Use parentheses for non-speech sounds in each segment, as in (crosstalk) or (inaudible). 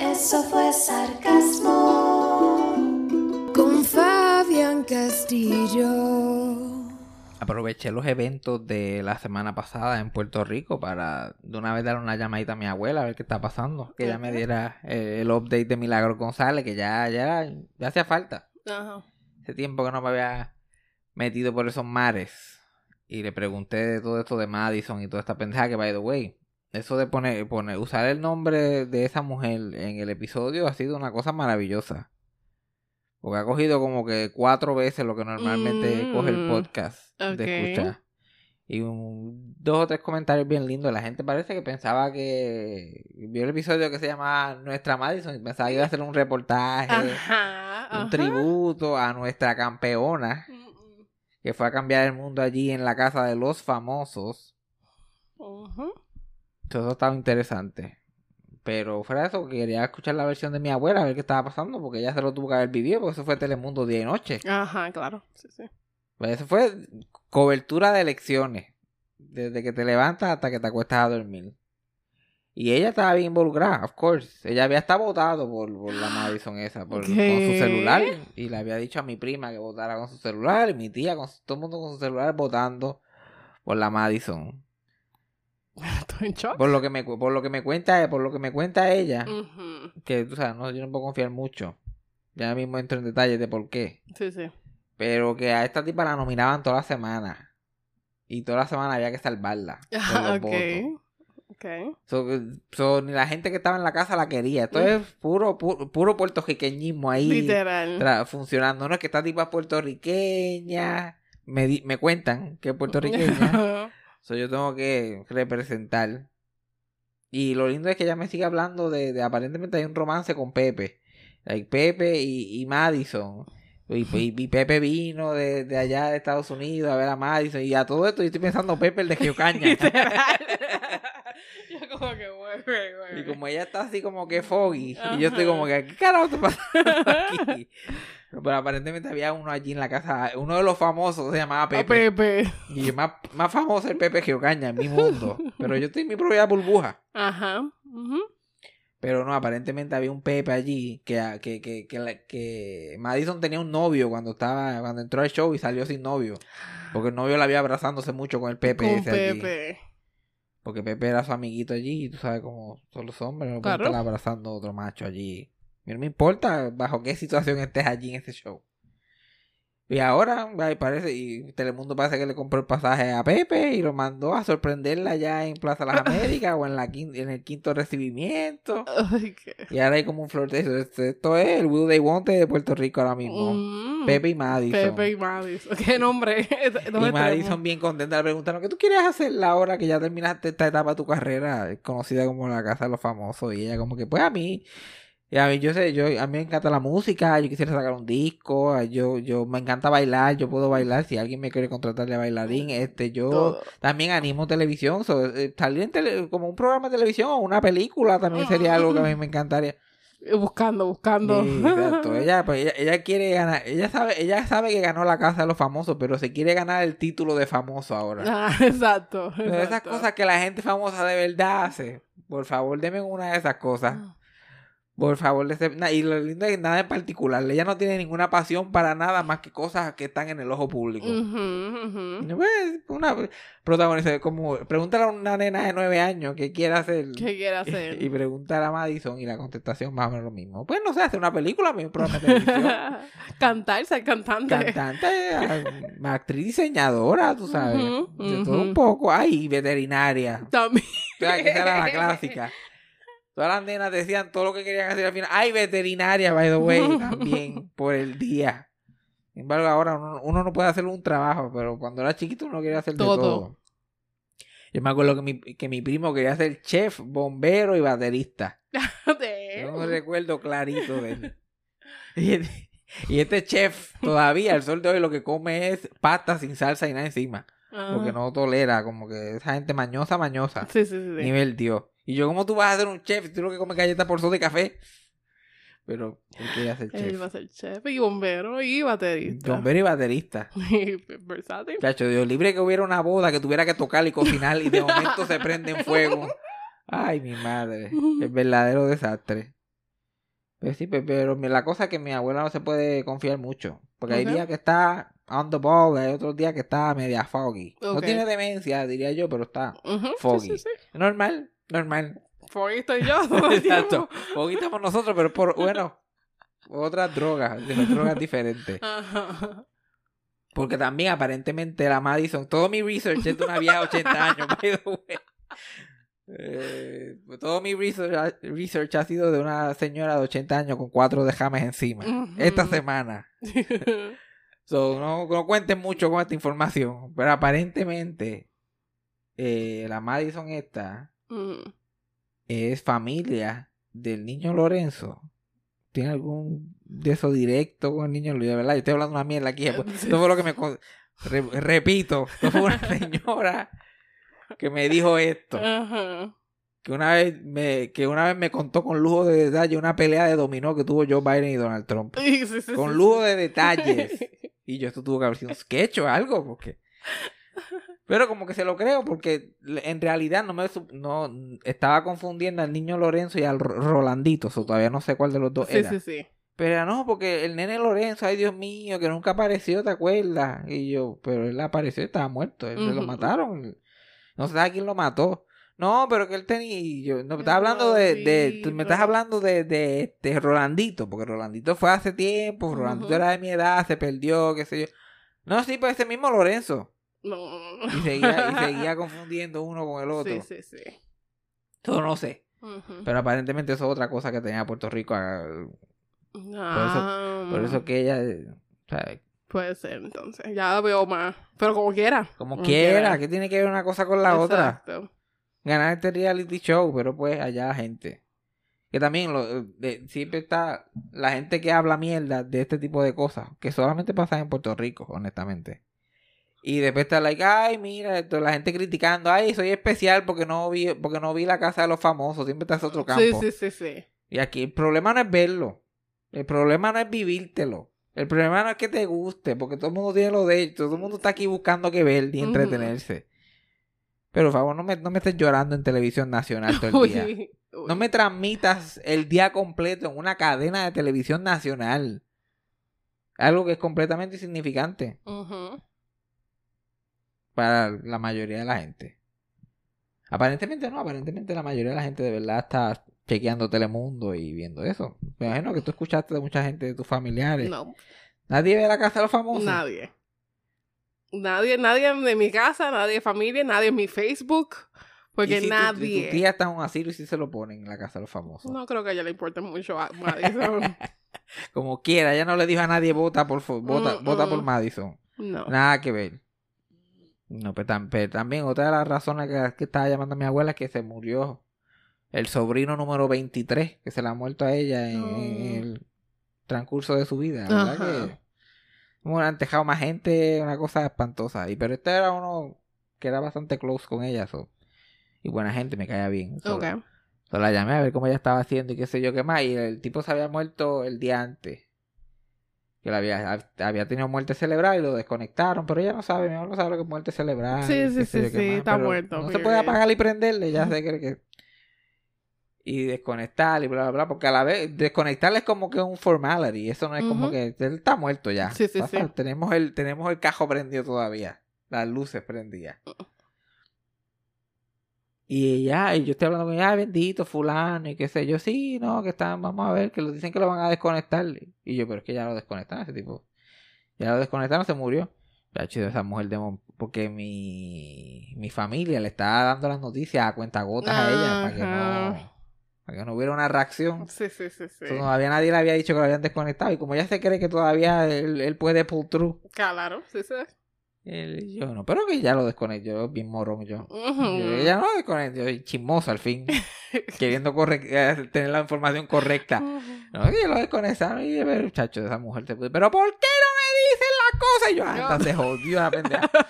Eso fue sarcasmo. Con Fabián Castillo. Aproveché los eventos de la semana pasada en Puerto Rico para de una vez dar una llamadita a mi abuela a ver qué está pasando. Que ella me diera eh, el update de Milagro González, que ya, ya, ya hacía falta. Ajá. Hace tiempo que no me había metido por esos mares. Y le pregunté de todo esto de Madison y toda esta pendeja que, by the way, eso de poner, poner, usar el nombre de esa mujer en el episodio ha sido una cosa maravillosa. Porque ha cogido como que cuatro veces lo que normalmente Mm, coge el podcast de escuchar. Y un- dos o tres comentarios bien lindos. La gente parece que pensaba que vio el episodio que se llama Nuestra Madison y pensaba que iba a hacer un reportaje, Ajá. un ajá. tributo a nuestra campeona que fue a cambiar el mundo allí en la casa de los famosos. Ujú. Todo estaba interesante. Pero fuera de eso, quería escuchar la versión de mi abuela, a ver qué estaba pasando, porque ella se lo tuvo que haber vivido, porque eso fue Telemundo día y noche. Ajá, claro. Sí, sí. Pues eso fue cobertura de elecciones. Desde que te levantas hasta que te acuestas a dormir. Y ella estaba bien involucrada, of course. Ella había estado votado por, por la Madison esa, por, con su celular. Y le había dicho a mi prima que votara con su celular. Y mi tía, con todo el mundo con su celular votando por la Madison. (laughs) Estoy en shock. Por lo que me, por lo que me cuenta, por lo que me cuenta ella, que tú sabes, no, yo no puedo confiar mucho. Ya mismo entro en detalles de por qué. Sí, sí. Pero que a esta tipa la nominaban toda la semana. Y toda la semana había que salvarla. (laughs) Por los Ah, ok. votos. Ok. So, so, ni la gente que estaba en la casa la quería. Esto es puro, puro, puro puertorriqueñismo ahí Literal. funcionando. No es que esta tipa es puertorriqueña. Me, di- me cuentan que es puertorriqueña. (laughs) so, yo tengo que representar. Y lo lindo es que ella me sigue hablando de, de aparentemente hay un romance con Pepe. Like Pepe y, y Madison. Y, (laughs) y- y Pepe vino de, de allá de Estados Unidos a ver a Madison. Y a todo esto yo estoy pensando Pepe el de Geocaña. (laughs) (laughs) Yo como que. Y como ella está así como que foggy, y yo estoy como que, ¿qué carajo está pasando aquí? Pero aparentemente había uno allí en la casa, uno de los famosos se llamaba A Pepe. Pepe. Y más, más famoso es el Pepe Geocaña en mi mundo. Pero yo estoy en mi propia burbuja. Ajá. Ujú. Pero no, aparentemente había un Pepe allí que, que, que, que, que Madison tenía un novio cuando estaba, cuando entró al show y salió sin novio. Porque el novio la había abrazándose mucho con el Pepe. Con ese allí. Pepe. Porque Pepe era su amiguito allí y tú sabes cómo son los hombres, no pueden Claro. estar abrazando a otro macho allí. No me importa bajo qué situación estés allí en ese show. Y ahora, ay, parece, y Telemundo parece que le compró el pasaje a Pepe y lo mandó a sorprenderla allá en Plaza Las (laughs) Américas o en, la en el quinto recibimiento. Ay, qué. Y ahora hay como un flirteo. Esto, esto es el Will They Want de Puerto Rico ahora mismo. Mm. Pepe y Madison. Pepe y Madison. (laughs) ¿Qué nombre? (laughs) Y Madison bien contenta le preguntaron ¿qué tú quieres hacer ahora que ya terminaste esta etapa de tu carrera conocida como la casa de los famosos? Y ella como que pues a mí, y a mí yo sé, yo a mí me encanta la música, yo quisiera sacar un disco, yo yo me encanta bailar, yo puedo bailar, si alguien me quiere contratar de bailarín, este yo Todo. también animo televisión, so, eh, salir en tele- como un programa de televisión o una película también sería algo que a mí me encantaría. (laughs) Buscando, buscando. Sí, exacto. (laughs) Ella, pues, ella, ella quiere ganar, ella sabe, ella sabe que ganó la casa de los famosos, pero se quiere ganar el título de famoso ahora. (laughs) Ah, exacto. Pero esas exacto. cosas que la gente famosa de verdad hace, por favor, denme una de esas cosas. Por favor, na- y lo lindo es que nada en particular. Ella no tiene ninguna pasión para nada más que cosas que están en el ojo público. Ujú, ujú. Pues, una protagonista, como pregúntale a una nena de nueve años qué quiere hacer. ¿Qué quiere (laughs) hacer? Y preguntar a Madison y la contestación más o menos lo mismo. Pues no sé, hace una película, un programa de televisión. (laughs) Cantar, ser cantante. Cantante, actriz diseñadora, tú sabes. De todo un poco. Ay, veterinaria. También. O sea, que esa era la clásica. Todas las nenas decían todo lo que querían hacer al final. Ay, veterinaria, by the way, (laughs) también, por el día. Sin embargo, ahora uno, uno no puede hacer un trabajo, pero cuando era chiquito uno quería hacer de Todo. todo. Yo me acuerdo que mi, que mi primo quería ser chef, bombero y baterista. (laughs) Yo no recuerdo clarito de él. Y, este- y este chef todavía, el sol de hoy, lo que come es pasta sin salsa y nada encima. Porque no tolera, como que esa gente mañosa, mañosa. Sí, sí. sí. Nivel Dios. Y yo, ¿cómo tú vas a ser un chef tú lo que comes galletas por sol de café? Pero él quería ser Él chef. va a ser chef y bombero y baterista. Bombero y baterista. (laughs) Versátil. Chacho, Dios libre que hubiera una boda que tuviera que tocar y cocinar y de momento se prende en fuego. Ay, mi madre. Es verdadero desastre. Pues sí, pe- pero la cosa es que mi abuela no se puede confiar mucho. Porque hay Ok. días que está on the ball, hay otros días que está media foggy. No tiene demencia, diría yo, pero está sí, foggy. Sí, sí, normal, normal. Foggy estoy yo (laughs) todo el Exacto. Foggy estamos nosotros, pero por, bueno, otras drogas, de las drogas diferentes. (laughs) Ajá. Porque también aparentemente la Madison, todo mi research es de una vieja de 80 años, (laughs) by the way. Eh, todo mi research, research ha sido de una señora de 80 años con cuatro dejames encima. Esta semana. So, no, no cuenten mucho con esta información. Pero aparentemente, eh, la Madison esta Mm. es familia del niño Lorenzo. ¿Tiene algún de eso directo con el niño Lorenzo? Verdad, yo estoy hablando una mierda aquí. pues. (laughs) Esto fue lo que me... re- repito, esto fue una (laughs) señora que me dijo esto. Que una vez me, que una vez me contó con lujo de detalle una pelea de dominó que tuvo Joe Biden y Donald Trump. (laughs) Sí, sí, sí, Con lujo de detalles. Y yo, esto tuvo que haber sido un sketch o algo, porque... Pero como que se lo creo, porque en realidad no me no estaba confundiendo al niño Lorenzo y al Ro- Rolandito, o todavía no sé cuál de los dos Sí, era. sí, sí. Pero era, no, porque el nene Lorenzo, ay Dios mío, que nunca apareció, ¿te acuerdas? Y yo, pero él apareció y estaba muerto, él se lo mataron. No sé a quién lo mató. No, pero que él tenía. y Yo, no, me estás hablando de. de tú me estás Rolandito. hablando de, de, este Rolandito, porque Rolandito fue hace tiempo, Rolandito era de mi edad, se perdió, qué sé yo. No, sí, pues ese mismo Lorenzo. No, no, no. Y seguía, y (laughs) seguía confundiendo uno con el otro. Sí, sí, sí. Todo no sé. Pero aparentemente eso es otra cosa que tenía Puerto Rico. ah, Ah, Por eso que ella. eh, ¿sabes? Puede ser, entonces. Ya veo más. Pero como quiera. Como quiera, que tiene que ver una cosa con la otra. Exacto. Ganar este reality show, pero pues allá la gente. Que también lo, de- siempre está la gente que habla mierda de este tipo de cosas, que solamente pasan en Puerto Rico, honestamente. Y después está like, ay, mira, esto, la gente criticando, ay, soy especial porque no vi, porque no vi la casa de los famosos, siempre está ese otro campo. Sí, sí, sí, sí. Y aquí el problema no es verlo. El problema no es vivírtelo. El problema no es que te guste, porque todo el mundo tiene lo de ellos. Todo el mundo está aquí buscando que ver y entretenerse. Pero, por favor, no me, no me estés llorando en televisión nacional todo el (laughs) día. Uy, uy. No me transmitas el día completo en una cadena de televisión nacional. Algo que es completamente insignificante Ujú. Para la mayoría de la gente. Aparentemente no, aparentemente la mayoría de la gente de verdad está chequeando Telemundo y viendo eso. Me imagino que tú escuchaste de mucha gente de tus familiares. No, Nadie ve la casa de los famosos. nadie. Nadie, nadie de mi casa, nadie de familia, nadie en mi Facebook. Porque Y si tu- nadie. Tu, tía está en un asilo y si se lo ponen en la casa de los famosos. No creo que a ella le importe mucho a Madison. (laughs) Como quiera, ella no le dijo a nadie vota por vota, Mm, vota por mm. Madison. no. Nada que ver. No, pero, tam- pero también otra de las razones que, que estaba llamando a mi abuela es que se murió el sobrino número 23, que se le ha muerto a ella en, en el transcurso de su vida. ¿Verdad que como han dejado más gente, una cosa espantosa. Y pero este era uno que era bastante close con ella. so. Y buena gente, me caía bien. So la llamé a ver cómo ella estaba haciendo y qué sé yo qué más. Y el tipo se había muerto el día antes. Que la había, había tenido muerte cerebral y lo desconectaron. Pero ella no sabe, mi mamá no sabe lo que es muerte cerebral. Sí, sí, sé sí, sí, más, está muerto, No se puede apagar y prenderle, ya se cree que. y desconectar y bla, bla, bla, porque a la vez desconectarle es como que un formality, eso no es como que él está muerto ya. Sí, sí, Pasa, sí. Tenemos el tenemos el cajo prendido todavía, las luces prendidas. Y ya, y yo estoy hablando con ella, "Ay, bendito fulano y qué sé yo, sí, no, que están, vamos a ver, que lo dicen que lo van a desconectar. Y yo, pero es que ya lo desconectaron ese tipo. Ya lo desconectaron, se murió. Ya, chido, esa mujer de mon- porque mi, mi familia le estaba dando las noticias a cuentagotas a ella para que no para que no hubiera una reacción. Sí, sí, sí, sí. Entonces, todavía nadie le había dicho que lo habían desconectado y como ella se cree que todavía él, él puede pull through, Claro, sí, sí. Él- yo no, pero que ya lo desconectó, yo bien morón yo. Ujú. Yo, ya no lo desconectó, yo chismoso al fin, (laughs) queriendo eh, tener la información correcta. No, que lo desconectaron y el muchacho de esa mujer se puso, pero ¿por qué no me dicen las cosas? Y yo, hasta se jodió la pendeja. (laughs)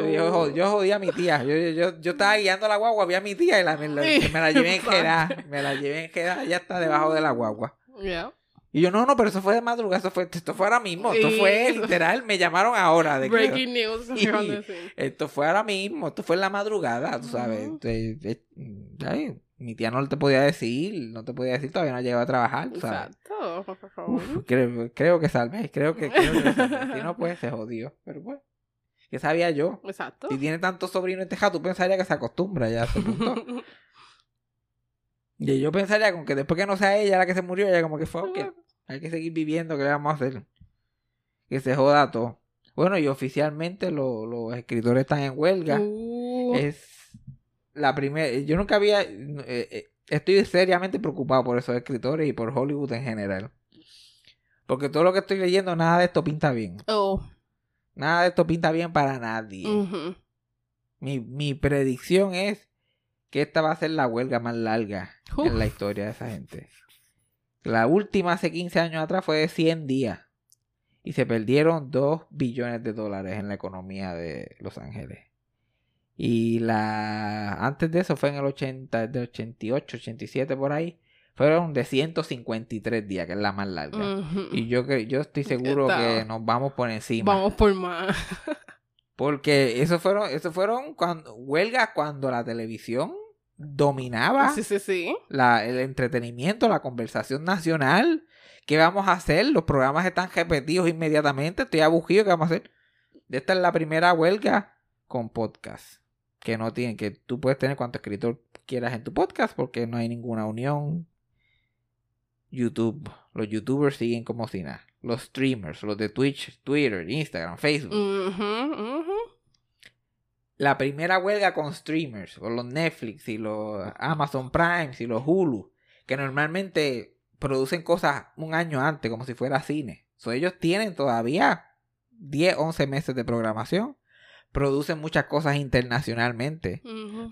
Yo, yo, jod- yo jodí a mi tía. Yo, yo, yo, yo estaba guiando la guagua, vi a mi tía y la, me, la, me la llevé en (laughs) Jeddah. Me la llevé en Jeddah, ya está debajo de la guagua. Yeah. Y yo, no, no, pero eso fue de madrugada, eso fue, esto fue ahora mismo, esto Sí, fue eso- literal, me llamaron ahora. De que- Breaking news. (laughs) Decir. esto fue ahora mismo, esto fue en la madrugada, tú sabes. Ujú. Eh, eh, mi tía no te podía decir, no te podía decir, todavía no llegado a trabajar, sabes. Exacto. por favor. Uf, creo, creo que salvé, creo que, creo que. Si no, pues se jodió. Pero pues, ¿qué sabía yo? Exacto. Si tiene tantos sobrinos en tejado, tú pensarías que se acostumbra ya a ese punto. (laughs) Y yo pensaría con que después que no sea ella la que se murió, ella como que fue, ok, hay que seguir viviendo, ¿qué le vamos a hacer? Que se joda todo. Bueno, y oficialmente lo- los escritores están en huelga. Uh, Es la primera, yo nunca había, eh, eh, estoy seriamente preocupado por esos escritores y por Hollywood en general. Porque todo lo que estoy leyendo, nada de esto pinta bien. oh. Nada de esto pinta bien para nadie. Mi, mi predicción es que esta va a ser la huelga más larga Uf. en la historia de esa gente. La última hace 15 años atrás fue de 100 días. Y se perdieron 2 billones de dólares en la economía de Los Ángeles. Y la antes de eso fue en el 80, de 88, 87 por ahí. Fueron de 153 días, que es la más larga. Y yo, yo estoy seguro que nos vamos por encima. Vamos por más. (laughs) Porque eso fueron, eso fueron cuando, huelgas cuando la televisión dominaba Sí, sí, sí. la, el entretenimiento, la conversación nacional. ¿Qué vamos a hacer? Los programas están repetidos inmediatamente. Estoy abugido. ¿Qué vamos a hacer? Esta es la primera huelga con podcast. Que no tienen, que tú puedes tener cuanto escritor quieras en tu podcast porque no hay ninguna unión. YouTube. Los youtubers siguen como si nada. Los streamers, los de Twitch, Twitter, Instagram, Facebook. La primera huelga con streamers, o los Netflix y los Amazon Prime y los Hulu, que normalmente producen cosas un año antes, como si fuera cine. So, ellos tienen todavía 10, 11 meses de programación. Producen muchas cosas internacionalmente.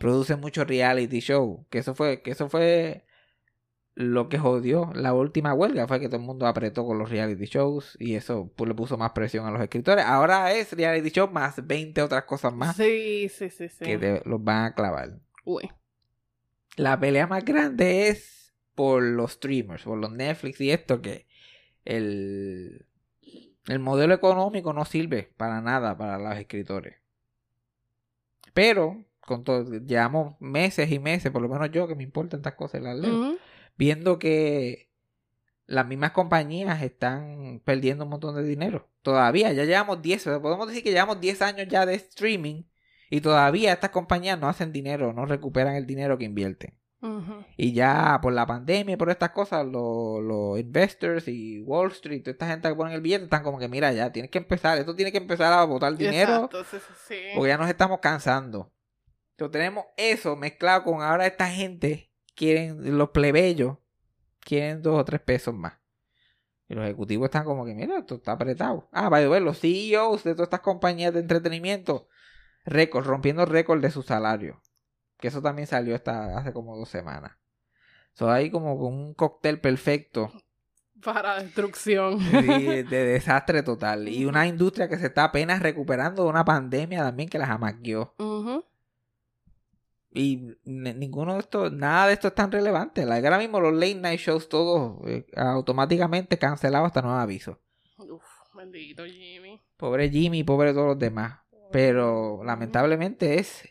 Producen mucho reality show. Que eso fue, que eso fue lo que jodió la última huelga. Fue que todo el mundo apretó con los reality shows. Y eso pues, le puso más presión a los escritores. Ahora es reality show más 20 otras cosas más Sí, sí, sí, sí. que te los van a clavar. Uy. La pelea más grande es por los streamers, por los Netflix y esto que el, el modelo económico no sirve para nada para los escritores. Pero, con todo, llevamos meses y meses, por lo menos yo que me importan estas cosas, las leo. Viendo que las mismas compañías están perdiendo un montón de dinero. Todavía, ya llevamos 10, o sea, podemos decir que llevamos 10 años ya de streaming y todavía estas compañías no hacen dinero, no recuperan el dinero que invierten. Y ya por la pandemia y por estas cosas, los, los investors y Wall Street, toda esta gente que pone el billete, están como que, mira, ya tienes que empezar, esto tiene que empezar a botar dinero sí. porque ya nos estamos cansando. Entonces tenemos eso mezclado con ahora esta gente, quieren, los plebeyos, quieren dos o tres pesos más. Y los ejecutivos están como que, mira, esto está apretado. Ah, by the way, los CEOs de todas estas compañías de entretenimiento, récord, rompiendo récord de su salario. Que eso también salió esta, hace como dos semanas. So, hay como un cóctel perfecto (laughs) Para destrucción. Sí, de desastre total. Y una industria que se está apenas recuperando de una pandemia también que las amaqueó. Ujú. Y ninguno de estos, nada de esto es tan relevante. Like, ahora mismo los late night shows todos eh, automáticamente cancelados hasta nuevo aviso. Uf, bendito Jimmy. Pobre Jimmy, pobre todos los demás. Pero lamentablemente es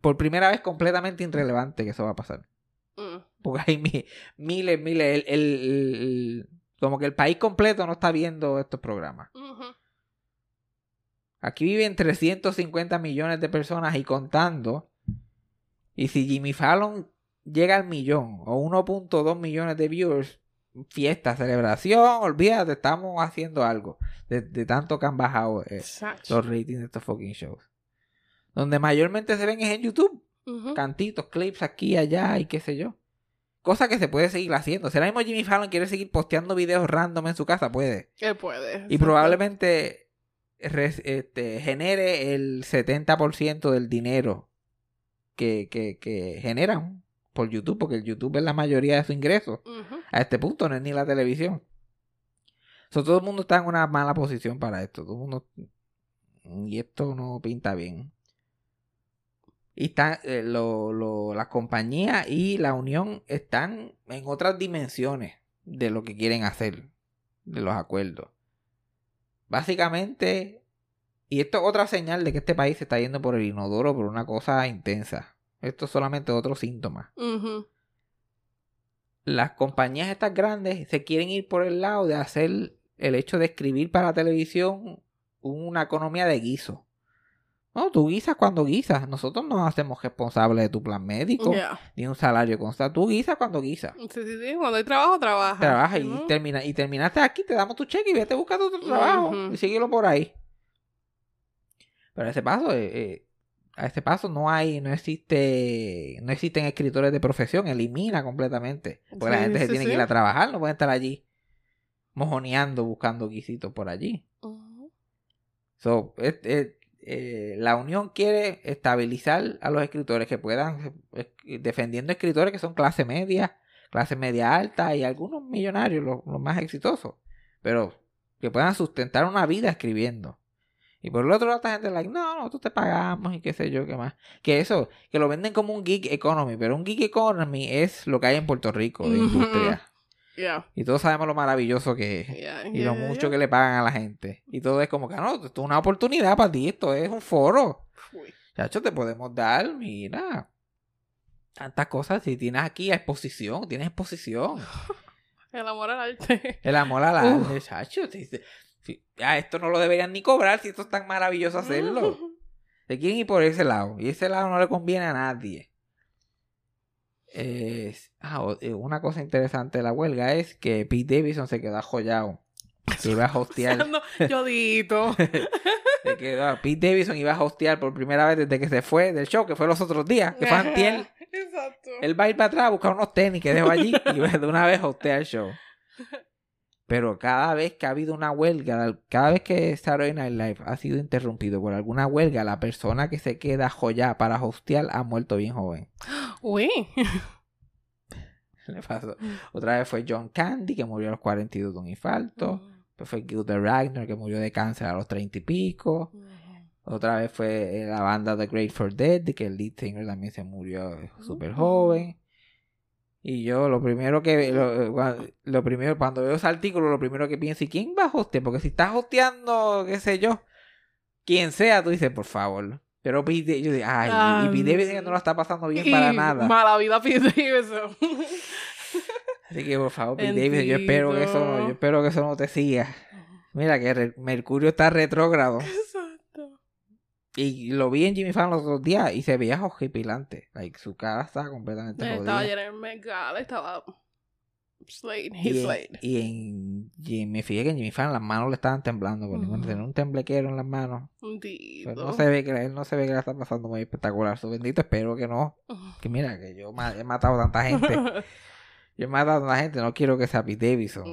por primera vez completamente irrelevante que eso va a pasar. Mm. Porque hay mi- miles, miles. el- el- el- como que el país completo no está viendo estos programas. Aquí viven 350 millones de personas y contando. Y si Jimmy Fallon llega al millón o 1.2 millones de viewers, fiesta, celebración, olvídate, estamos haciendo algo. De, de tanto que han bajado eh, los ratings de estos fucking shows. Donde mayormente se ven es en YouTube. Cantitos, clips aquí, allá y qué sé yo. Cosa que se puede seguir haciendo. Si ahora mismo Jimmy Fallon quiere seguir posteando videos random en su casa, puede. Él puede. Y probablemente res- este, genere el 70% del dinero que, que, que generan por YouTube, porque el YouTube es la mayoría de su ingreso. A este punto no es ni la televisión. So, todo el mundo está en una mala posición para esto. Todo el mundo... Y esto no pinta bien. Y están, eh, lo, lo- la compañía y la unión están en otras dimensiones de lo que quieren hacer, de los acuerdos. Básicamente, y esto es otra señal de que este país se está yendo por el inodoro por una cosa intensa. Esto es solamente otro síntoma las compañías estas grandes se quieren ir por el lado de hacer el hecho de escribir para televisión una economía de guiso. No, tú guisas cuando guisas. Nosotros no nos hacemos responsables de tu plan médico Ya. ni un salario constante. Tú guisas cuando guisas. Sí, sí, sí. Cuando hay trabajo, trabaja. Trabaja y, termina, y terminaste aquí, te damos tu cheque y vete buscando otro trabajo Ujú. y síguelo por ahí. Pero a ese paso, eh, eh, a ese paso no hay, no existe, no existen escritores de profesión, elimina completamente. Porque la Sí, gente se tiene sí. que ir a trabajar, no pueden estar allí mojoneando buscando guisitos por allí. Ujú. So, es- es- eh, la unión quiere estabilizar a los escritores que puedan, defendiendo escritores que son clase media, clase media alta y algunos millonarios, los, los más exitosos, pero que puedan sustentar una vida escribiendo. Y por el otro lado, esta gente like, no, nosotros te pagamos y qué sé yo, qué más. Que eso, que lo venden como un gig economy, pero un gig economy es lo que hay en Puerto Rico de industria. Y todos sabemos lo maravilloso que es y lo mucho que le pagan a la gente. Y todo es como que, no, esto es una oportunidad para ti, esto es un foro. Uy. Chacho, te podemos dar, mira, tantas cosas. Si tienes aquí exposición, tienes exposición. (laughs) El amor al arte. El amor a la Uf. arte, chacho. Si- esto no lo deberían ni cobrar si esto es tan maravilloso hacerlo. (laughs) Se quieren ir por ese lado. Y ese lado no le conviene a nadie. Ah, eh, una cosa interesante de la huelga es que Pete Davidson se quedó ajollado. Que iba a (laughs) hostear. Yodito. (laughs) Se quedó- Pete Davidson iba a hostear por primera vez desde que se fue del show, que fue los otros días, que fue antier. Exacto. Él va a ir para atrás a buscar unos tenis que dejó allí y de una vez hostea el show. Pero cada vez que ha habido una huelga, cada vez que Saturday Night Live ha sido interrumpido por alguna huelga, la persona que se queda joya para hostear ha muerto bien joven. Uy. (laughs) Le pasó. Otra vez fue John Candy, que murió a los 42 de un infarto. Después fue Gilda Ragnar, que murió de cáncer a los 30 y pico. Otra vez fue eh, la banda The Great for Dead, que el lead singer también se murió eh, súper joven. Y yo lo primero que lo, eh, lo primero cuando veo ese artículo, lo primero que pienso, ¿y quién va a hostear? Porque si estás hosteando, qué sé yo, quien sea, tú dices, por favor. Pero Pete, yo digo, ay, Ah, y Pete Davidson que no lo está pasando bien para nada. Mala vida Pete Davidson. Así que por favor, Davidson, yo espero que eso, Bendito. yo espero que eso no te siga. Mira que Mercurio está retrógrado. (laughs) Y lo vi en Jimmy Fallon los otros días y se veía horripilante. Like, su cara estaba completamente estaba jodida. Met Gala, estaba Slade, Y he's en, y en y me fijé que en Jimmy Fallon las manos le estaban temblando. Porque Ujú. tenía un temblequero en las manos. Un Pues no se ve que él no se ve que la está pasando muy espectacular. Su bendito, espero que no. (laughs) Que mira, que yo he matado tanta gente. (laughs) Yo he matado a tanta gente. No quiero que sea Pete Davidson.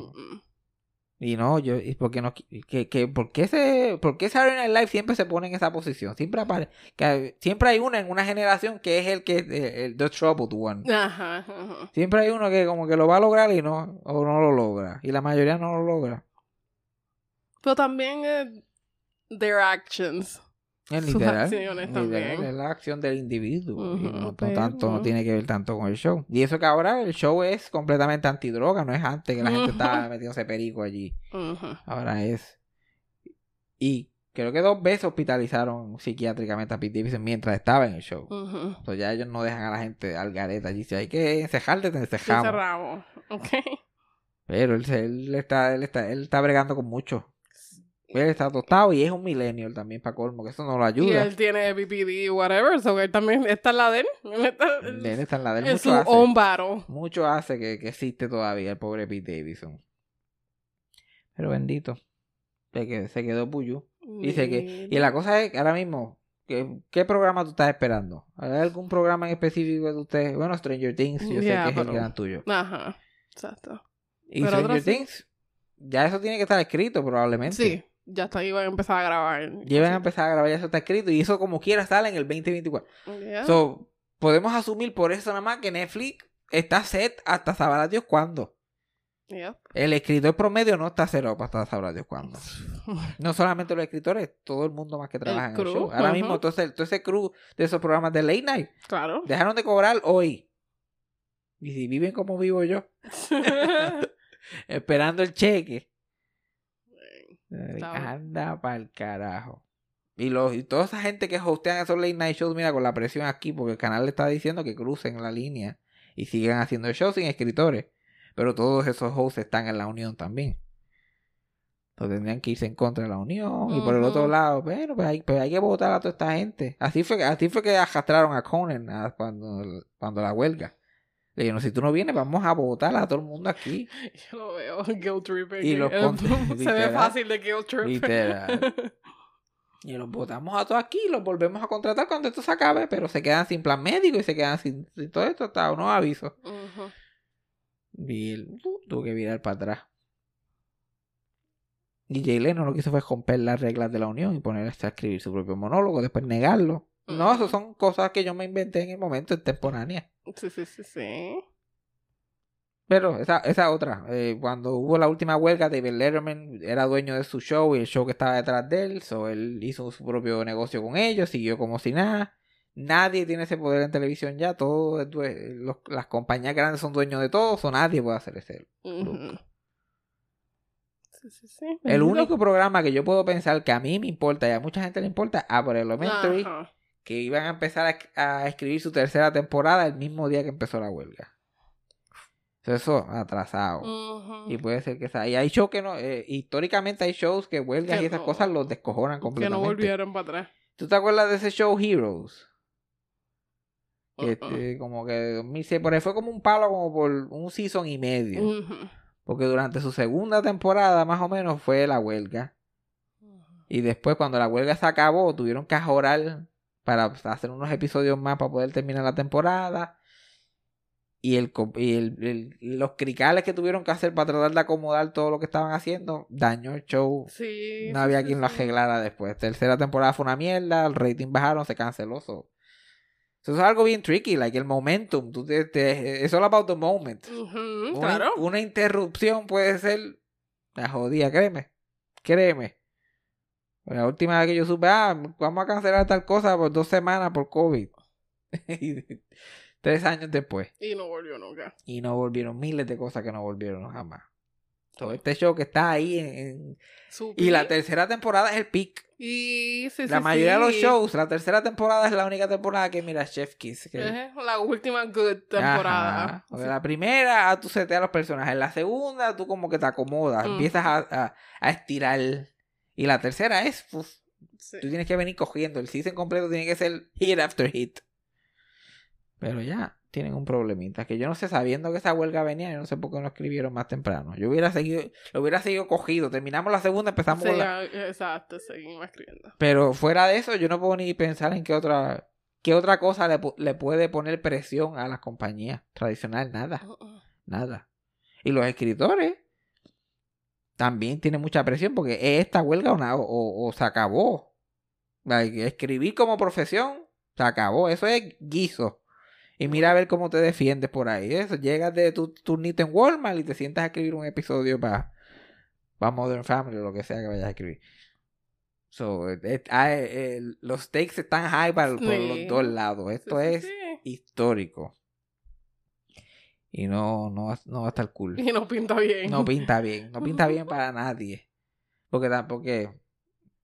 Y no, yo, ¿y por qué no? Que, que, ¿por, qué se, ¿Por qué Saturday Night Live siempre se pone en esa posición? Siempre apare, que siempre hay uno en una generación que es el que, el, el the troubled one. Ajá, ajá. Siempre hay uno que como que lo va a lograr y no, o no lo logra. Y la mayoría no lo logra. Pero también eh, their actions. Es Sus literal. acciones literal, también. Es la acción del individuo. no, no pero- tanto, no tiene que ver tanto con el show. Y eso que ahora el show es completamente antidroga, no es antes que la gente estaba metiéndose perico allí. Ahora es. Y creo que dos veces hospitalizaron psiquiátricamente a Pete Davidson mientras estaba en el show. Entonces ya ellos no dejan a la gente al gareta allí. Si hay que encejarte, te encejamos. cerramos. Ok. Pero él, él está, él está, él está bregando con mucho. Él está tostado y es un millennial también para colmo, que eso no lo Y ayuda. él tiene BPD, whatever, so él también está en la de él. Él está Él está en la de él. en Mucho su mucho hace que, que existe todavía el pobre Pete Davidson. Pero bendito. Quedó, se quedó puyú. Dice que, y la cosa es que ahora mismo, ¿qué, ¿qué programa tú estás esperando? ¿Hay algún programa en específico de ustedes? Bueno, Stranger Things, yo Yeah, sé que es el gran tuyo. Ajá, exacto. Y pero Stranger sí. Things, ya eso tiene que estar escrito probablemente. Sí, ya está, iban a empezar a grabar. Llevan a empezar a grabar, ya eso está escrito. Y eso como quiera sale en el 2024. Yeah. So, podemos asumir por eso nada más que Netflix está set hasta sabrá Dios cuándo. El escritor promedio no está cero hasta sabrá Dios cuándo. (laughs) No solamente los escritores, todo el mundo más que trabaja en el crew, show. Ahora mismo, todo ese, todo ese crew de esos programas de late night Claro. dejaron de cobrar hoy. Y si viven como vivo yo, (laughs) (laughs) esperando el cheque, Anda pa'l carajo. Y, los, y toda esa gente que hostean esos late night shows, mira, con la presión aquí, porque el canal le está diciendo que crucen la línea y sigan haciendo shows sin escritores. Pero todos esos hosts están en la unión también. Entonces tendrían que irse en contra de la unión. Y por el otro lado, bueno, pues hay, pues hay que votar a toda esta gente. Así fue, que- así fue que arrastraron a Conan a- cuando, cuando la huelga. Le dijeron, si tú no vienes, vamos a votar a todo el mundo aquí. (laughs) Yo lo veo, guilt tripping. Y los (laughs) Se ve fácil de guilt trip. Literal. (laughs) Y los votamos a todos aquí y los volvemos a contratar cuando esto se acabe, pero se quedan sin plan médico y se quedan sin, sin todo esto, hasta unos avisos. Ujú. Y él uh, tuvo que virar para atrás. Y Jay Leno lo que hizo fue romper las reglas de la unión y ponerse a escribir su propio monólogo, después negarlo. No, eso son cosas que yo me inventé en el momento extemporáneas. Sí, sí, sí, sí. Pero esa, esa otra, eh, cuando hubo la última huelga, David Letterman era dueño de su show y el show que estaba detrás de él, so él hizo su propio negocio con ellos, siguió como si nada. Nadie tiene ese poder en televisión ya, todo es due- los- las compañías grandes son dueños de todo, o nadie puede hacer ese. Ujú. Sí, sí, sí. El único programa que yo puedo pensar que a mí me importa y a mucha gente le importa, Upper Elementary, Ajá. Que iban a empezar a, a escribir su tercera temporada el mismo día que empezó la huelga. So, Eso atrasado. Y puede ser que sea. Y hay shows que no. eh, históricamente hay shows que huelgas Que y esas no- cosas los descojonan Que completamente. no volvieron para atrás. ¿Tú te acuerdas de ese show Heroes? Que, Uh-uh. eh, como que 2006, por ahí fue como un palo como por un season y medio. Porque durante su segunda temporada, más o menos, fue la huelga. Y después, cuando la huelga se acabó, tuvieron que ajorar para hacer unos episodios más para poder terminar la temporada. Y, el, y el- el- los cricales que tuvieron que hacer para tratar de acomodar todo lo que estaban haciendo, dañó el show. Sí. No había sí, quien lo arreglara después. Tercera temporada fue una mierda, el rating bajaron, se canceló. so. Eso es algo bien tricky, like el momentum. Tú te, te- it's all about the moment. Una, claro. una interrupción puede ser la jodida, créeme. Créeme. La última vez que yo supe, ah, vamos a cancelar tal cosa por dos semanas por COVID. (laughs) Tres años después. Y no volvió nunca. Y no volvieron miles de cosas que no volvieron jamás. Todo este show que está ahí en- Y la pick. tercera temporada es el peak. Y sí, La sí, mayoría de los shows, la tercera temporada es la única temporada que mira Chef Kiss. que- la última good temporada. Ajá. Porque La primera, tú seteas los personajes. La segunda, tú como que te acomodas. Mm. Empiezas a, a- a estirar. Y la tercera es, uf, Sí. tú tienes que venir cogiendo. El season completo tiene que ser hit after hit. Pero ya, tienen un problemita. Que yo no sé, sabiendo que esa huelga venía, yo no sé por qué no escribieron más temprano. Yo hubiera seguido, lo hubiera seguido cogido. Terminamos la segunda, empezamos Sí, la... ah, exacto, seguimos escribiendo. Pero fuera de eso, yo no puedo ni pensar en qué otra, qué otra cosa le, le puede poner presión a las compañías tradicionales. Nada. Uh-uh. Nada. Y los escritores también tienen mucha presión porque es esta huelga o, o- o se acabó. Escribir como profesión se acabó. Eso es guiso. Y mira a ver cómo te defiendes por ahí. Eso, llegas de tu turnito en Walmart y te sientas a escribir un episodio para Modern Family o lo que sea que vayas a escribir. So, ah, eh, eh, los stakes están high para, por los dos lados. Esto sí, es sí. histórico. Y no, no, va- no va a estar cool. Y no pinta bien. No pinta (laughs) bien. No pinta bien para nadie. Porque tampoco.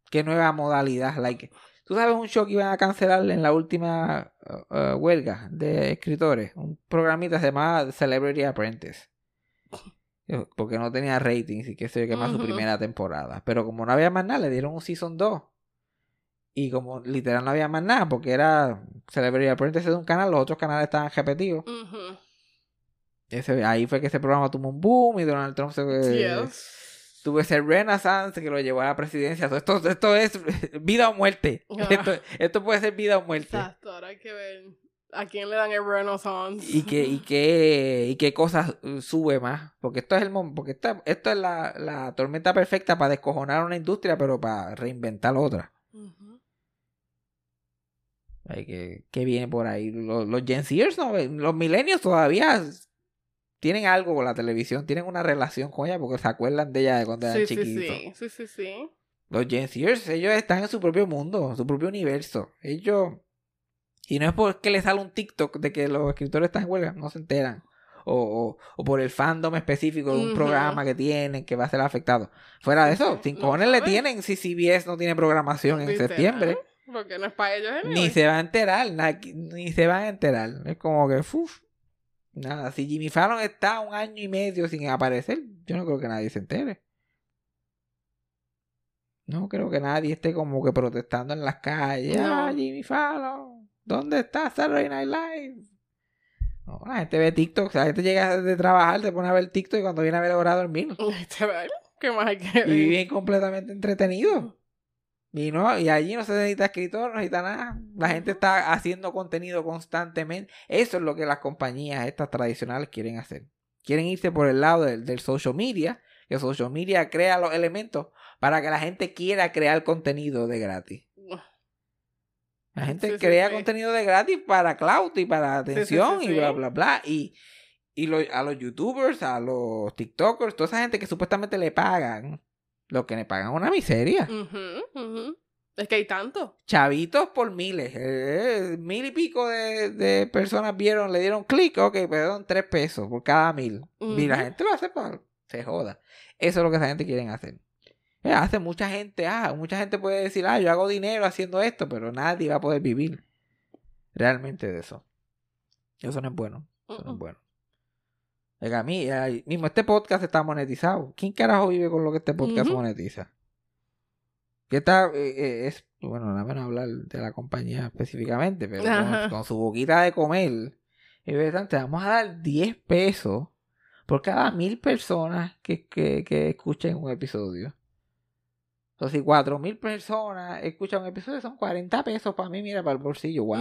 qué nueva modalidad. Like, ¿Tú sabes un show que iban a cancelar en la última uh, uh, huelga de escritores? Un programita se llamaba Celebrity Apprentice. Eh, porque no tenía ratings y qué sé yo qué más su primera temporada. Pero como no había más nada, le dieron un season 2. Y como literal no había más nada, porque era Celebrity Apprentice de un canal, los otros canales estaban repetidos. Ese, ahí fue que ese programa tuvo un boom y Donald Trump se... Tuve ese renaissance que lo llevó a la presidencia. Esto, esto es (laughs) vida o muerte. Esto, esto, puede ser vida o muerte. Exacto, ahora hay que ver a quién le dan el renaissance. Y qué, y qué, y qué cosas uh, sube más. Porque esto es el porque esto, esto es la, la, tormenta perfecta para descojonar una industria, pero para reinventar otra. Hay que, ¿Qué viene por ahí? Los, los Gen Zers, no, los millennials todavía tienen algo con la televisión, tienen una relación con ella porque se acuerdan de ella de cuando eran chiquitos. Sí, sí, sí, sí. Los Gen Zers, ellos están en su propio mundo, su propio universo. Ellos... Y no es porque les sale un TikTok de que los escritores están en huelga, no se enteran. O, o, por el fandom específico de un programa que tienen que va a ser afectado. Fuera de eso, sin cojones le tienen si CBS no tiene programación en septiembre. Porque no es para ellos. Ni se va a enterar, ni se van a enterar. Es como que, uff, Nada, si Jimmy Fallon está un año y medio sin aparecer, yo no creo que nadie se entere. No creo que nadie esté como que protestando en las calles. Ah, Jimmy Fallon, ¿dónde está Saturday Night Live? No, la gente ve TikTok, la gente llega de trabajar, se pone a ver TikTok y cuando viene a ver hora a dormir. (laughs) ¿Qué más hay que ver? Y viven completamente entretenidos. Y no, y allí no se necesita escritor, no necesita nada. La gente está haciendo contenido constantemente. Eso es lo que las compañías estas tradicionales quieren hacer. Quieren irse por el lado del, social media, que social media crea los elementos para que la gente quiera crear contenido de gratis. La gente crea contenido de gratis para cloud y para atención y bla, bla, bla. Y, y a los youtubers, a los tiktokers, toda esa gente que supuestamente le pagan lo que le pagan una miseria. Es que hay tanto. Chavitos por miles. Eh, mil y pico de, personas vieron, le dieron clic, ok, perdón, tres pesos por cada mil. Y la gente lo hace para se joda. Eso es lo que esa gente quiere hacer. Eh, hace mucha gente, ah, mucha gente puede decir, ah, yo hago dinero haciendo esto, pero nadie va a poder vivir realmente de eso. Eso no es bueno. Eso no es bueno. A mí, mismo este podcast está monetizado. ¿Quién carajo vive con lo que este podcast monetiza? ¿Qué está? Eh, eh, es, bueno, no menos hablar de la compañía específicamente, pero con, su boquita de comer, es te vamos a dar 10 pesos por cada mil personas que, que, que escuchen un episodio. Entonces, si cuatro mil personas escuchan un episodio, son 40 pesos para mí, mira, para el bolsillo. ¡Wow!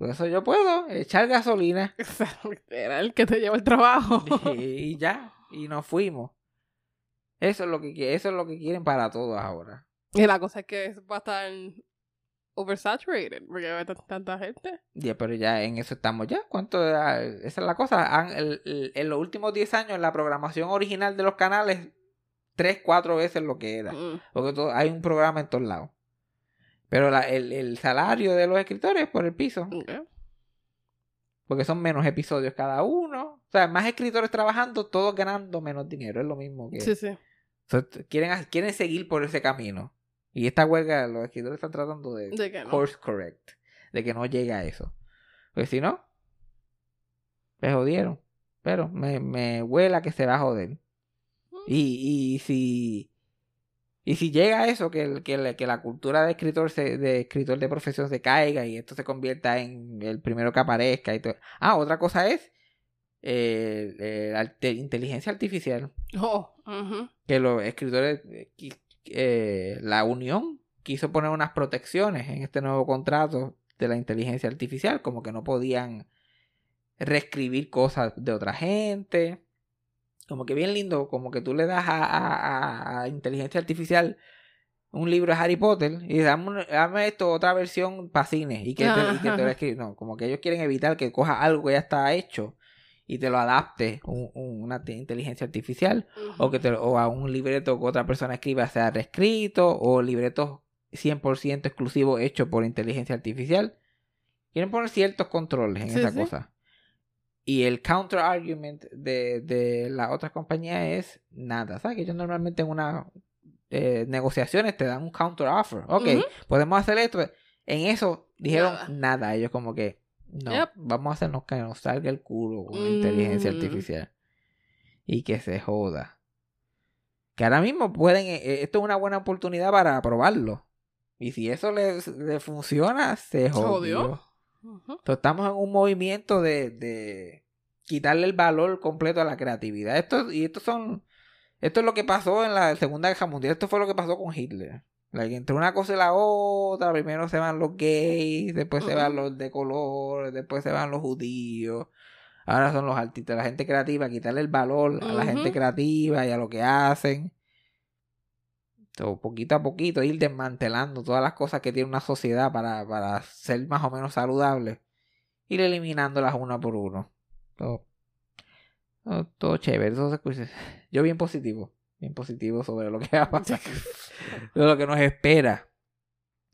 Por eso yo puedo echar gasolina. (laughs) Era el que te lleva el trabajo. (laughs) y, ya, y nos fuimos. Eso es lo que eso es lo que quieren para todos ahora. Y la cosa es que va a estar oversaturated, porque hay tanta gente. Ya, pero ya en eso estamos ya. ¿Cuánto? Esa es la cosa. en los últimos 10 años, la programación original de los canales tres, cuatro veces lo que era. Mm. Porque hay un programa en todos lados. Pero el, salario de los escritores es por el piso. Porque son menos episodios cada uno. O sea, más escritores trabajando, todos ganando menos dinero. Es lo mismo que. Sí, sí. quieren, quieren seguir por ese camino. Y esta huelga, los escritores están tratando de, de course correct. De que no llegue a eso. Porque si no, me jodieron. Pero me, me huela que se va a joder. Y, y si y si llega a eso, que, que, que la cultura de escritor, se, de escritor de profesión se caiga y esto se convierta en el primero que aparezca y todo. Ah, otra cosa es eh, la inteligencia artificial. Oh, que los escritores, eh, la Unión quiso poner unas protecciones en este nuevo contrato de la inteligencia artificial, como que no podían reescribir cosas de otra gente como que bien lindo, como que tú le das a, inteligencia artificial un libro de Harry Potter y dame, dame esto otra versión para cine y que, te, No, como que ellos quieren evitar que coja algo que ya está hecho y te lo adapte una inteligencia artificial o que te, o a un libreto que otra persona escriba sea reescrito o libretos 100% exclusivos hechos por inteligencia artificial. Quieren poner ciertos controles en esa cosa. Y el counter argument de, de la otra compañía es nada. ¿Sabes? Que ellos normalmente en una eh, negociaciones te dan un counter offer. Ok, podemos hacer esto. En eso dijeron Nada. nada. Ellos como que, no, Yep. vamos a hacernos que nos salga el culo con inteligencia Mm. artificial. Y que se joda. Que ahora mismo pueden, eh, eh, esto es una buena oportunidad para probarlo. Y si eso le, le funciona, se jodió. Entonces, estamos en un movimiento de, de quitarle el valor completo a la creatividad. Esto, y esto son. Esto es lo que pasó en la Segunda Guerra Mundial. Esto fue lo que pasó con Hitler. Like, entre una cosa y la otra, primero se van los gays, después se van los de color, después se van los judíos. Ahora son los artistas, la gente creativa, quitarle el valor a la gente creativa y a lo que hacen. So, poquito a poquito ir desmantelando todas las cosas que tiene una sociedad para, para ser más o menos saludable. Ir eliminándolas una por uno. Todo, todo, todo chévere. Eso escucha- (laughs) Yo bien positivo. Bien positivo sobre lo que va a (laughs) pasar. de lo que nos espera.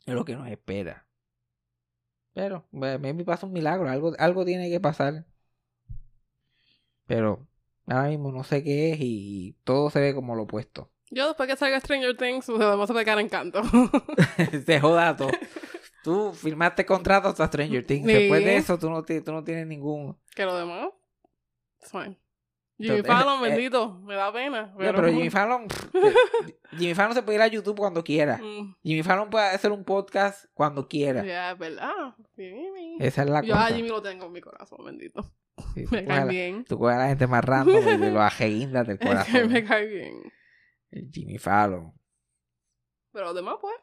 De lo que nos espera. Pero, maybe pasa un milagro. Algo, algo tiene que pasar. Pero ahora mismo no sé qué es y todo se ve como lo opuesto. Yo después que salga Stranger Things, pues, vamos a pegar encanto. se joda todo. (laughs) Tú firmaste contrato hasta Stranger Things. Sí. Después de eso, tú no, tú no tienes ningún. que lo demás, it's fine. Jimmy Fallon, eh, bendito, me da pena. No, Pero, pero Jimmy Fallon. (laughs) Jimmy Fallon se puede ir a YouTube cuando quiera. Mm, Jimmy Fallon puede hacer un podcast cuando quiera. Ya, es verdad. Jimmy. Esa es la Yo a cosa. Jimmy lo tengo en mi corazón, bendito. Sí, Me cae a bien. Tú coges a la gente más random y te lo (laughs) ajeguindas del Es que corazón. me cae bien. El Jimmy Fallon. Pero lo demás, pues,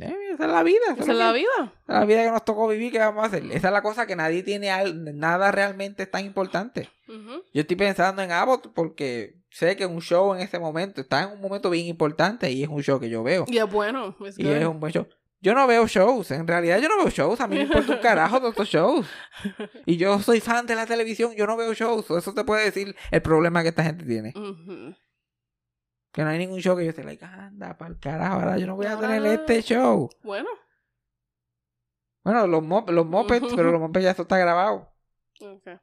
Eh, esa es la vida. esa es la vida. Esa es la vida que nos tocó vivir. ¿Qué vamos a hacer? Esa es la cosa que nadie tiene al- nada realmente tan importante. Yo estoy pensando en Abbott porque sé que un show en ese momento está en un momento bien importante y es un show que yo veo. Y es bueno. es Y es un buen show. Yo no veo shows, en realidad yo no veo shows, a mí me importa un carajo todos estos shows. (laughs) Y yo soy fan de la televisión, yo no veo shows, eso te puede decir el problema que esta gente tiene. Ujú. Que no hay ningún show que yo esté like, anda, para el carajo, ahora yo no voy a Ahora- tener este show. Bueno. Bueno, los, mop los mopeds, pero los (laughs) mopeds ya eso está grabado. Okay.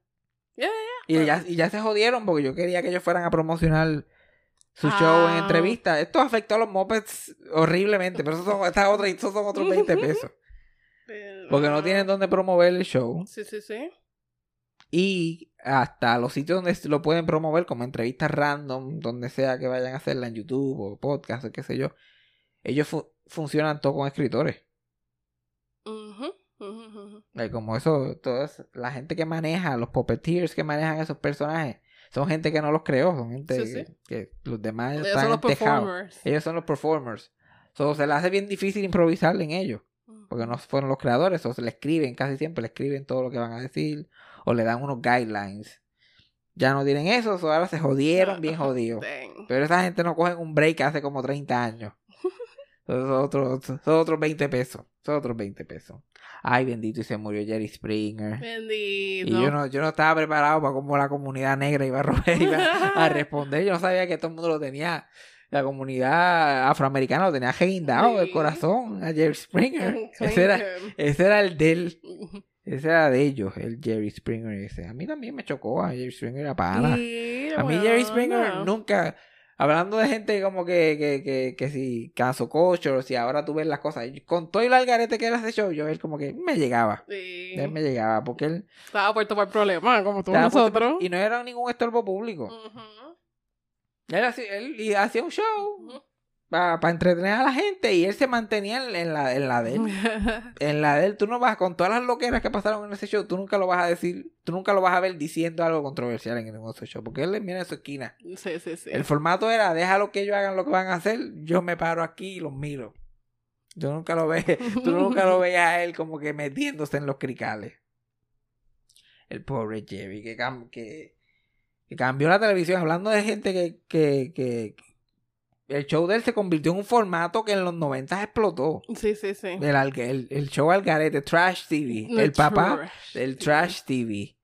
Yeah, Y ya, y ya se jodieron porque yo quería que ellos fueran a promocionar su show en Ah. entrevista. Esto afectó a los mopeds horriblemente, pero esos son, esta otra, esos son otros 20 pesos. (laughs) yeah. Porque no tienen dónde promover el show. Sí, sí, sí. Y hasta los sitios donde lo pueden promover, como entrevistas random, donde sea que vayan a hacerla en YouTube o podcast o qué sé yo. Ellos fu- funcionan todo con escritores. Como eso, toda la gente que maneja, los puppeteers que manejan esos personajes, son gente que no los creó, son gente Sí, que, sí. que los demás Ellos están son los performers. Ellos son los performers. So, se les hace bien difícil improvisar en ellos. Porque no fueron los creadores, o se le escriben, casi siempre le escriben todo lo que van a decir, o le dan unos guidelines. Ya no tienen eso, so ahora se jodieron bien jodidos. Pero esa gente no cogen un break hace como 30 años. (laughs) Son otros, son otros 20 pesos. Son otros 20 pesos. Ay, bendito, y se murió Jerry Springer. Bendito. Y yo no, yo no estaba preparado para cómo la comunidad negra iba a, romper, (laughs) iba a (laughs) responder. Yo no sabía que todo el mundo lo tenía. La comunidad afroamericana lo tenía del Sí. corazón a Jerry Springer. Ese era, ese era el de él. Ujú. Ese era de ellos, el Jerry Springer ese. A mí también me chocó a Jerry Springer a pana. Sí, A mí bueno, Jerry Springer no. nunca... Hablando de gente como que, que, que, que si canso cocho, si ahora tú ves las cosas. Con todo el algarete que era ese show, yo él como que me llegaba. Sí. Él me llegaba porque él... Estaba puesto para el problema, como todos nosotros. Y no era ningún estorbo público. Ujú. Él, hacía, él y hacía un show. Para entretener a la gente y él se mantenía en, en la, en la de él. (laughs) En la de él, tú no vas, con todas las loqueras que pasaron en ese show, tú nunca lo vas a decir, tú nunca lo vas a ver diciendo algo controversial en ningún otro show, porque él viene en su esquina. sí, sí, sí. El formato era, déjalo que ellos hagan lo que van a hacer, yo me paro aquí y los miro. Yo nunca lo ve, (laughs) tú nunca lo veías a él como que metiéndose en los cricales. El pobre Jerry, que, cam- que, que cambió la televisión, hablando de gente que, que, que, el show de él se convirtió en un formato que en los 90 explotó. Sí, sí, sí. El, alga- el, el show Algarete, Trash TV. No, el papá del Trash TV.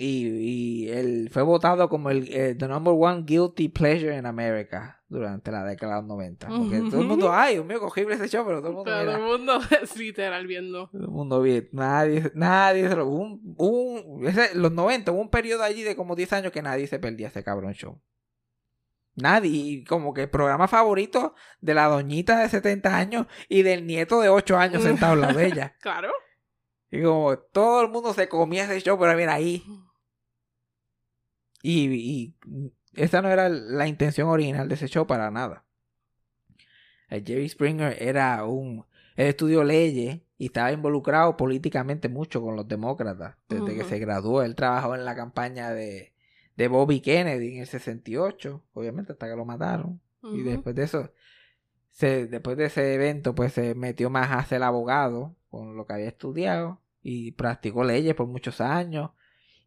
Y, y él fue votado como el, eh, the number one guilty pleasure in America durante la década de los 90. Porque todo el mundo, ay, Dios mío, horrible ese show, pero todo el mundo, Todo el mundo es (laughs) literal viendo. todo el mundo bien. Nadie, nadie se lo. Un, un, ese- los 90, hubo un periodo allí de como 10 años que nadie se perdía ese cabrón show. Nadie. Y como que el programa favorito de la doñita de 70 años y del nieto de 8 años sentado en la de ella. (laughs) Claro. Y como todo el mundo se comía ese show, pero mira ahí. Y, y esa no era la intención original de ese show para nada. El Jerry Springer era un... Él estudió leyes y estaba involucrado políticamente mucho con los demócratas. Desde que se graduó, él trabajó en la campaña de, de Bobby Kennedy en el 68, obviamente hasta que lo mataron. Y después de eso, se, después de ese evento, pues se metió más a ser abogado con lo que había estudiado y practicó leyes por muchos años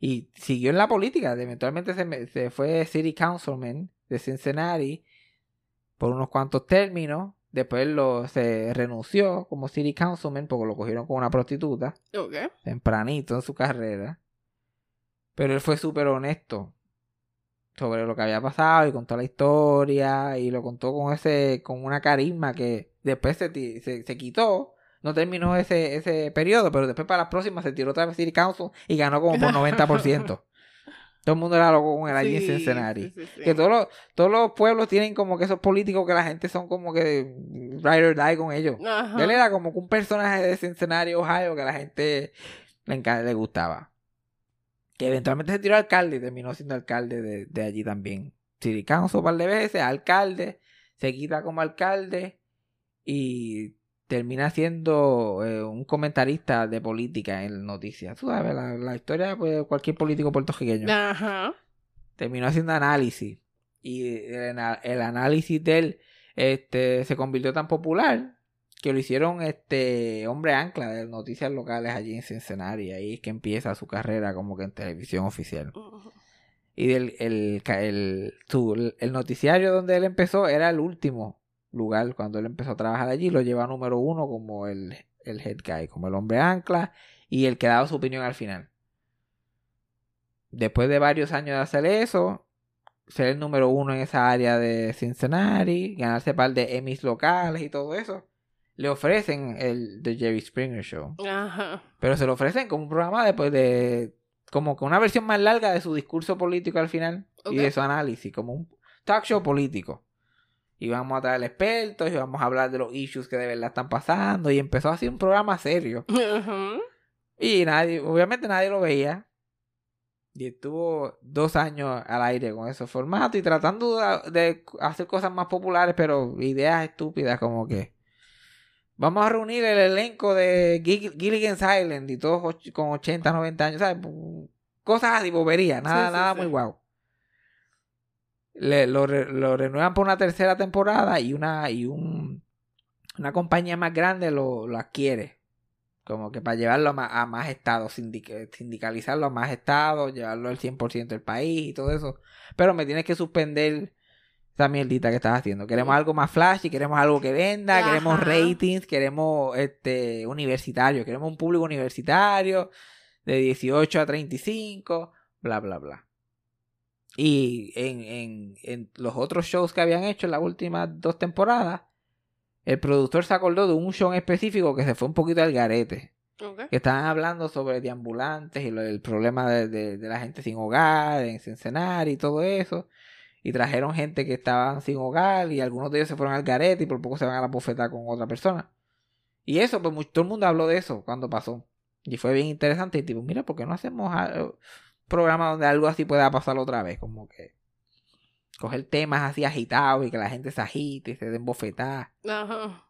y siguió en la política. Eventualmente se, fue City Councilman de Cincinnati por unos cuantos términos. Después lo, se renunció como City Councilman porque lo cogieron con una prostituta Ok. tempranito en su carrera. Pero él fue súper honesto sobre lo que había pasado y contó la historia y lo contó con ese con una carisma que después se, se, se quitó. No terminó ese, ese periodo, pero después para las próximas se tiró otra vez City Council y ganó como por (laughs) 90%. Todo el mundo era loco con él allí en Cincinnati. sí, sí, sí. Que todos los, todos los pueblos tienen como que esos políticos que la gente son como que ride or die con ellos. Ajá. Él era como que un personaje de Cincinnati, Ohio, que la gente le, le gustaba. Que eventualmente se tiró alcalde y terminó siendo alcalde de, de allí también. Council un par de veces, alcalde, se quita como alcalde y termina siendo eh, un comentarista de política en noticias. Tú sabes, la, la historia de cualquier político puertorriqueño Ajá. terminó haciendo análisis y el, el análisis de él este se convirtió tan popular que lo hicieron este hombre ancla de noticias locales allí en Cincinnati. Ahí es que empieza su carrera como que en televisión oficial. Y del el, el, su- el noticiario donde él empezó era el último lugar cuando él empezó a trabajar allí. Lo lleva número uno como el, el head guy como el hombre ancla y el que daba su opinión al final. Después de varios años de hacer eso, ser el número uno en esa área de Cincinnati, ganarse par de Emmys locales y todo eso, le ofrecen el The Jerry Springer Show. Ajá. Pero se lo ofrecen como un programa después de... como que una versión más larga de su discurso político al final y de su análisis, como un talk show político. Y vamos a traer expertos y vamos a hablar de los issues que de verdad están pasando. Y empezó así un programa serio. Ajá. Y nadie, obviamente nadie lo veía. Y estuvo dos años al aire con ese formato y tratando de hacer cosas más populares, pero ideas estúpidas como que vamos a reunir el elenco de Gil- Gilligan's Island y todos con 80, 90 años, ¿sabes? Cosas así, bobería, nada, Sí, sí, nada sí. muy guau. Le, lo, re- lo renuevan por una tercera temporada y una, y un, una compañía más grande lo, lo adquiere. Como que para llevarlo a más, a más estados, sindic- sindicalizarlo a más estados, llevarlo al 100% del país y todo eso. Pero me tienes que suspender esa mierdita que estás haciendo. Queremos algo más flashy, queremos algo que venda, Ajá. queremos ratings, queremos este universitario, queremos un público universitario de 18 a 35, bla, bla, bla. Y en, en, en los otros shows que habían hecho en las últimas dos temporadas, el productor se acordó de un show en específico que se fue un poquito al garete. Que estaban hablando sobre deambulantes y lo- el problema de, de- de la gente sin hogar en Cincinnati y todo eso. Y trajeron gente que estaban sin hogar y algunos de ellos se fueron al garete y por poco se van a la bofeta con otra persona. Y eso, pues todo el mundo habló de eso cuando pasó. Y fue bien interesante. Y tipo, mira, ¿por qué no hacemos un programa donde algo así pueda pasar otra vez? Como que coger temas así agitados y que la gente se agite y se den bofetadas. Ajá.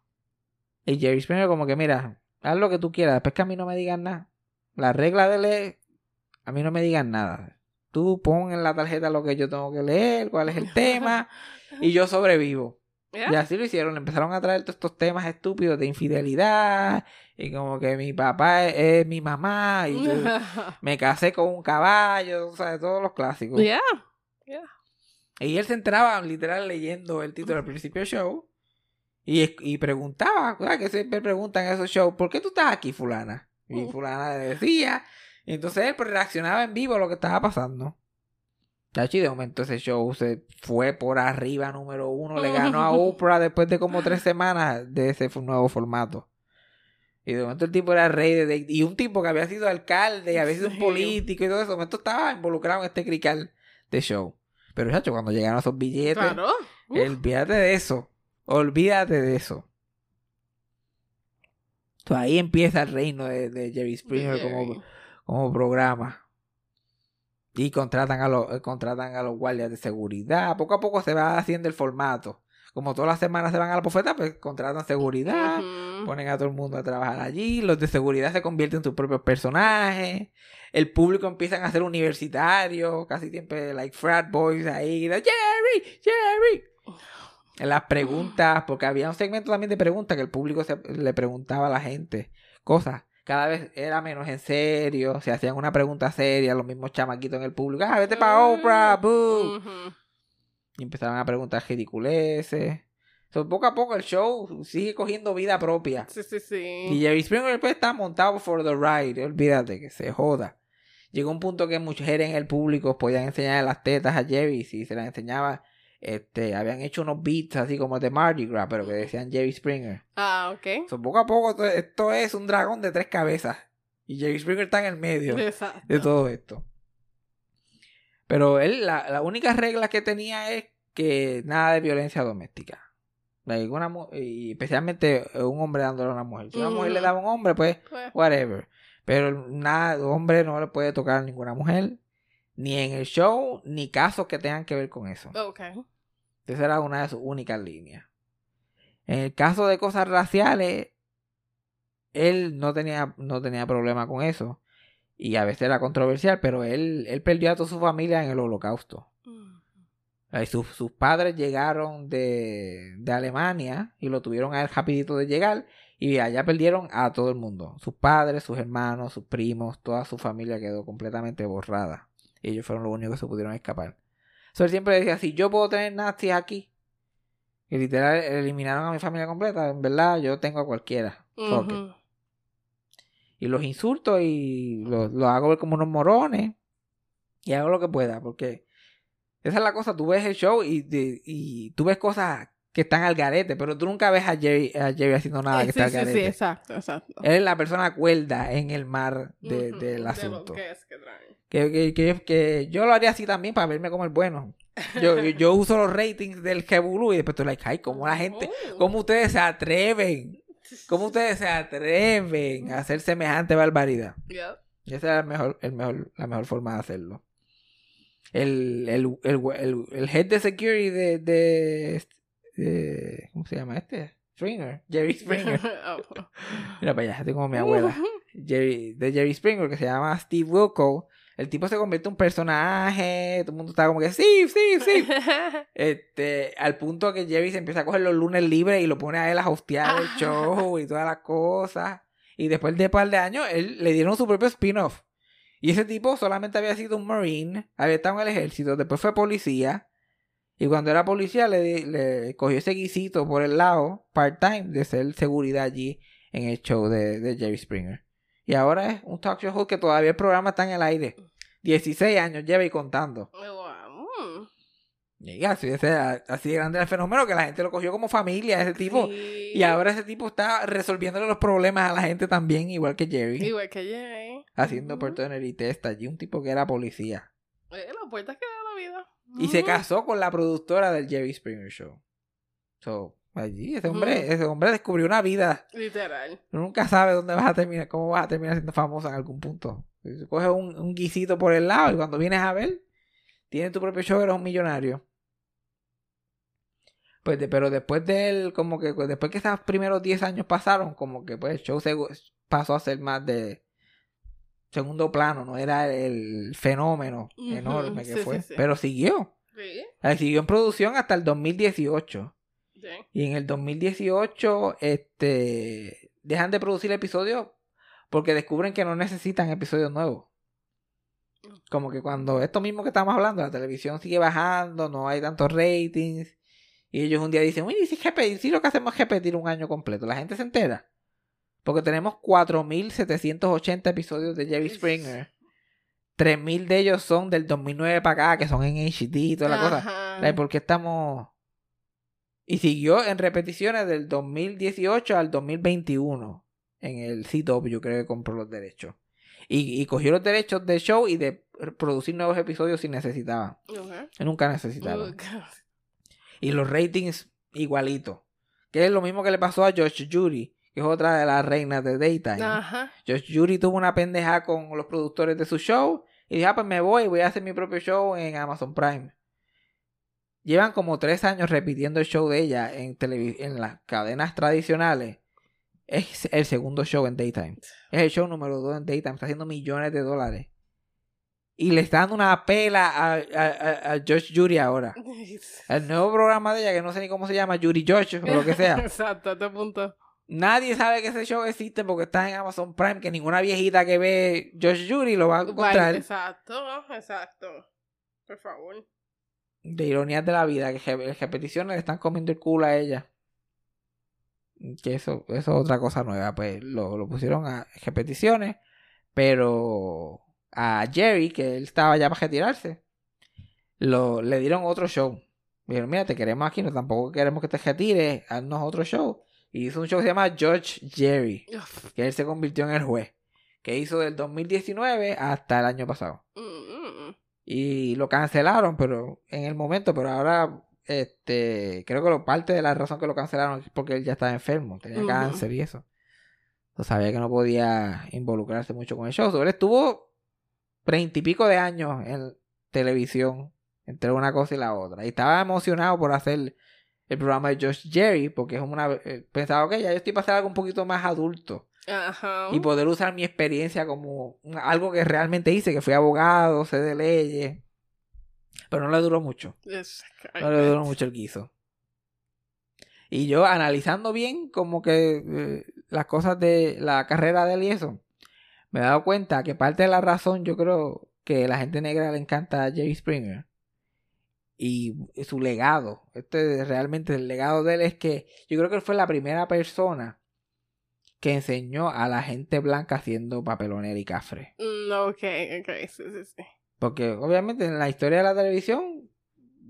Y Jerry Springer como que, mira, haz lo que tú quieras, después que a mí no me digan nada. La regla de leer, a mí no me digan nada. Tú pon en la tarjeta lo que yo tengo que leer, cuál es el (laughs) tema, y yo sobrevivo. Y así lo hicieron, empezaron a traer todos estos temas estúpidos de infidelidad, y como que mi papá es, es mi mamá, y yo (laughs) me casé con un caballo, o sea, todos los clásicos. Ya. Y él se entraba literal leyendo el título al principio del show. Y, y preguntaba, ¿verdad? que siempre preguntan en esos shows, ¿por qué tú estás aquí, fulana? Y Mm. fulana le decía. Entonces él pues, reaccionaba en vivo a lo que estaba pasando. Chachi, de momento ese show se fue por arriba número uno. Le ganó a (laughs) Oprah después de como tres semanas de ese nuevo formato. Y de momento el tipo era rey de, de- y un tipo que había sido alcalde y había sido un político y todo eso. De momento estaba involucrado en este crical de show. Pero, chacho, cuando llegaron esos billetes, Claro. Olvídate de eso. Olvídate de eso. Entonces, ahí empieza el reino de, de Jerry Springer como. Como programa. Y contratan a los eh, contratan a los guardias de seguridad. Poco a poco se va haciendo el formato. Como todas las semanas se van a la bofeta, pues contratan seguridad. Ponen a todo el mundo a trabajar allí. Los de seguridad se convierten en sus propios personajes. El público empiezan a ser universitarios. Casi siempre, like frat boys ahí. de, Jerry, Jerry. En las preguntas, porque había un segmento también de preguntas que el público se- le preguntaba a la gente cosas. Cada vez era menos en serio. Se hacían una pregunta seria, los mismos chamaquitos en el público. Ah, vete para Oprah, boo. Y empezaban a preguntar ridiculeces. So, poco a poco el show sigue cogiendo vida propia. Sí, sí, sí. Y Jerry Springer pues, está montado for the ride. Olvídate que se joda. Llegó un punto que mujeres en el público podían enseñar las tetas a Jerry. Si se las enseñaba, este, habían hecho unos beats así como de Mardi Gras, pero que decían Jerry Springer. Ah, ok. So, poco a poco to- esto es un dragón de tres cabezas. Y Jerry Springer está en el medio Exacto. de todo esto. Pero él, la, la única regla que tenía es que nada de violencia doméstica. Like, una y especialmente un hombre dándole a una mujer. Si una mujer le daba a un hombre, pues Pues, whatever. Pero nada, hombre no le puede tocar a ninguna mujer, ni en el show, ni casos que tengan que ver con eso. ok. Esa era una de sus únicas líneas. En el caso de cosas raciales, él no tenía, no tenía problema con eso. Y a veces era controversial, pero él, él perdió a toda su familia en el holocausto. Mm. Sus, sus padres llegaron de, de Alemania y lo tuvieron a él rapidito de llegar y allá perdieron a todo el mundo. Sus padres, sus hermanos, sus primos, toda su familia quedó completamente borrada. Y ellos fueron los únicos que se pudieron escapar. So, él siempre decía, si yo puedo tener nazis aquí, y literal eliminaron a mi familia completa, en verdad yo tengo a cualquiera. Y los insulto y los, los hago ver como unos morones. Y hago lo que pueda, porque esa es la cosa. Tú ves el show y, de- y tú ves cosas que están al garete, pero tú nunca ves a Jerry, a Jerry haciendo nada Eh, que sí, está al sí, sí, garete. exacto, exacto. Él es la persona cuerda en el mar de- Ujú, del de lo asunto. que es que traen. Que, que, que, que yo lo haría así también para verme como el bueno. Yo, yo, yo uso los ratings del Jebulú y después tú like, ay, cómo la gente, Oh. cómo ustedes se atreven, cómo ustedes se atreven a hacer semejante barbaridad. Esa era el mejor, el mejor, la mejor forma de hacerlo. El, el, el, el, el head de security de, de, de- ¿Cómo se llama este? Springer. Jerry Springer. (laughs) Oh. Mira para allá, estoy como mi abuela. (laughs) Jerry, de Jerry Springer, que se llama Steve Wilco. El tipo se convierte en un personaje. Todo el mundo está como que sí, sí, sí. (laughs) Este, al punto que Jerry se empieza a coger los lunes libres y lo pone a él a hostear el show y todas las cosas. Y después de un par de años, él le dieron su propio spin-off. Y ese tipo solamente había sido un marine, había estado en el ejército, después fue policía. Y cuando era policía le, le cogió ese guisito por el lado, part-time, de ser seguridad allí en el show de, de Jerry Springer. Y ahora es un talk show que todavía el programa está en el aire. 16 años lleva y contando. Wow. Y así, ese- así de grande era el fenómeno que la gente lo cogió como familia, ese tipo. Sí. Y ahora ese tipo está resolviéndole los problemas a la gente también, igual que Jerry. Igual que Jay. Haciendo Ujú. opportunity test allí, un tipo que era policía. Eh, las puertas que da la vida. Y se casó con la productora del Jerry Springer Show. So, allí, ese hombre, ese hombre descubrió una vida. Literal. Nunca sabe dónde vas a terminar, cómo vas a terminar siendo famoso en algún punto. Coges un, un guisito por el lado y cuando vienes a ver, tienes tu propio show, eres un millonario. Pues, de- pero después de él, como que pues, después que esos primeros 10 años pasaron, como que pues el show se pasó a ser más de segundo plano, no era el fenómeno enorme que sí, fue, sí, sí. pero siguió. Eh, Siguió en producción hasta el 2018. Sí. Y en el 2018, este, dejan de producir episodios porque descubren que no necesitan episodios nuevos. Como que cuando esto mismo que estamos hablando, la televisión sigue bajando, no hay tantos ratings. Y ellos un día dicen, uy, si, si lo que hacemos es repetir un año completo, la gente se entera. Porque tenemos 4.780 episodios de Jerry Springer. 3.000 de ellos son del 2009 para acá, que son en HD y toda la cosa. Ajá. ¿Por qué estamos...? Y siguió en repeticiones del 2018 al 2021 en el CW, creo que compró los derechos. Y, y cogió los derechos del show y de producir nuevos episodios si necesitaban. Ok. Nunca necesitaron. Ugh. Y los ratings igualitos. Que es lo mismo que le pasó a Josh Judy, que es otra de las reinas de Daytime. Ajá. Josh Judy tuvo una pendeja con los productores de su show y dijo, ah, pues me voy, voy a hacer mi propio show en Amazon Prime. Llevan como tres años repitiendo el show de ella en, en las cadenas tradicionales. Es el segundo show en Daytime. Es el show número dos en Daytime. Está haciendo millones de dólares. Y le está dando una pela a, a, a- Josh Judy ahora. (laughs) El nuevo programa de ella, que no sé ni cómo se llama, Judy Josh o lo que sea. (laughs) Exacto, a este punto. Nadie sabe que ese show existe porque está en Amazon Prime, que ninguna viejita que ve Josh Judy lo va a encontrar. Exacto, exacto. Por favor. De ironías de la vida, que je- repeticiones le están comiendo el culo a ella. Que eso, eso es otra cosa nueva. Pues lo, lo pusieron a repeticiones, pero a Jerry, que él estaba ya para retirarse, lo, le dieron otro show. Dijeron, mira, te queremos aquí, no tampoco queremos que te retires, haznos otro show. Y hizo un show que se llama George Jerry. Uf. que él se convirtió en el juez, que hizo del 2019 hasta el año pasado. Mm, mm, Y lo cancelaron, pero en el momento, pero ahora, este, creo que lo, parte de la razón que lo cancelaron es porque él ya estaba enfermo, tenía cáncer y eso. Entonces sabía que no podía involucrarse mucho con el show. So, él estuvo treinta y pico de años en televisión, entre una cosa y la otra. Y estaba emocionado por hacer el programa de Josh Jerry, porque es una... eh, Pensaba, ok, ya yo estoy para hacer algo un poquito más adulto Ajá. y poder usar mi experiencia como algo que realmente hice, que fui abogado, sé de leyes. Pero no le duró mucho. No le duró mucho el guiso. Y yo analizando bien como que eh, las cosas de la carrera de él y eso, me he dado cuenta que parte de la razón yo creo que la gente negra le encanta a Jerry Springer y su legado. Este realmente el legado de él es que yo creo que él fue la primera persona que enseñó a la gente blanca haciendo papelonera y cafre. Mm, ok, ok, sí, sí, sí. Porque obviamente en la historia de la televisión,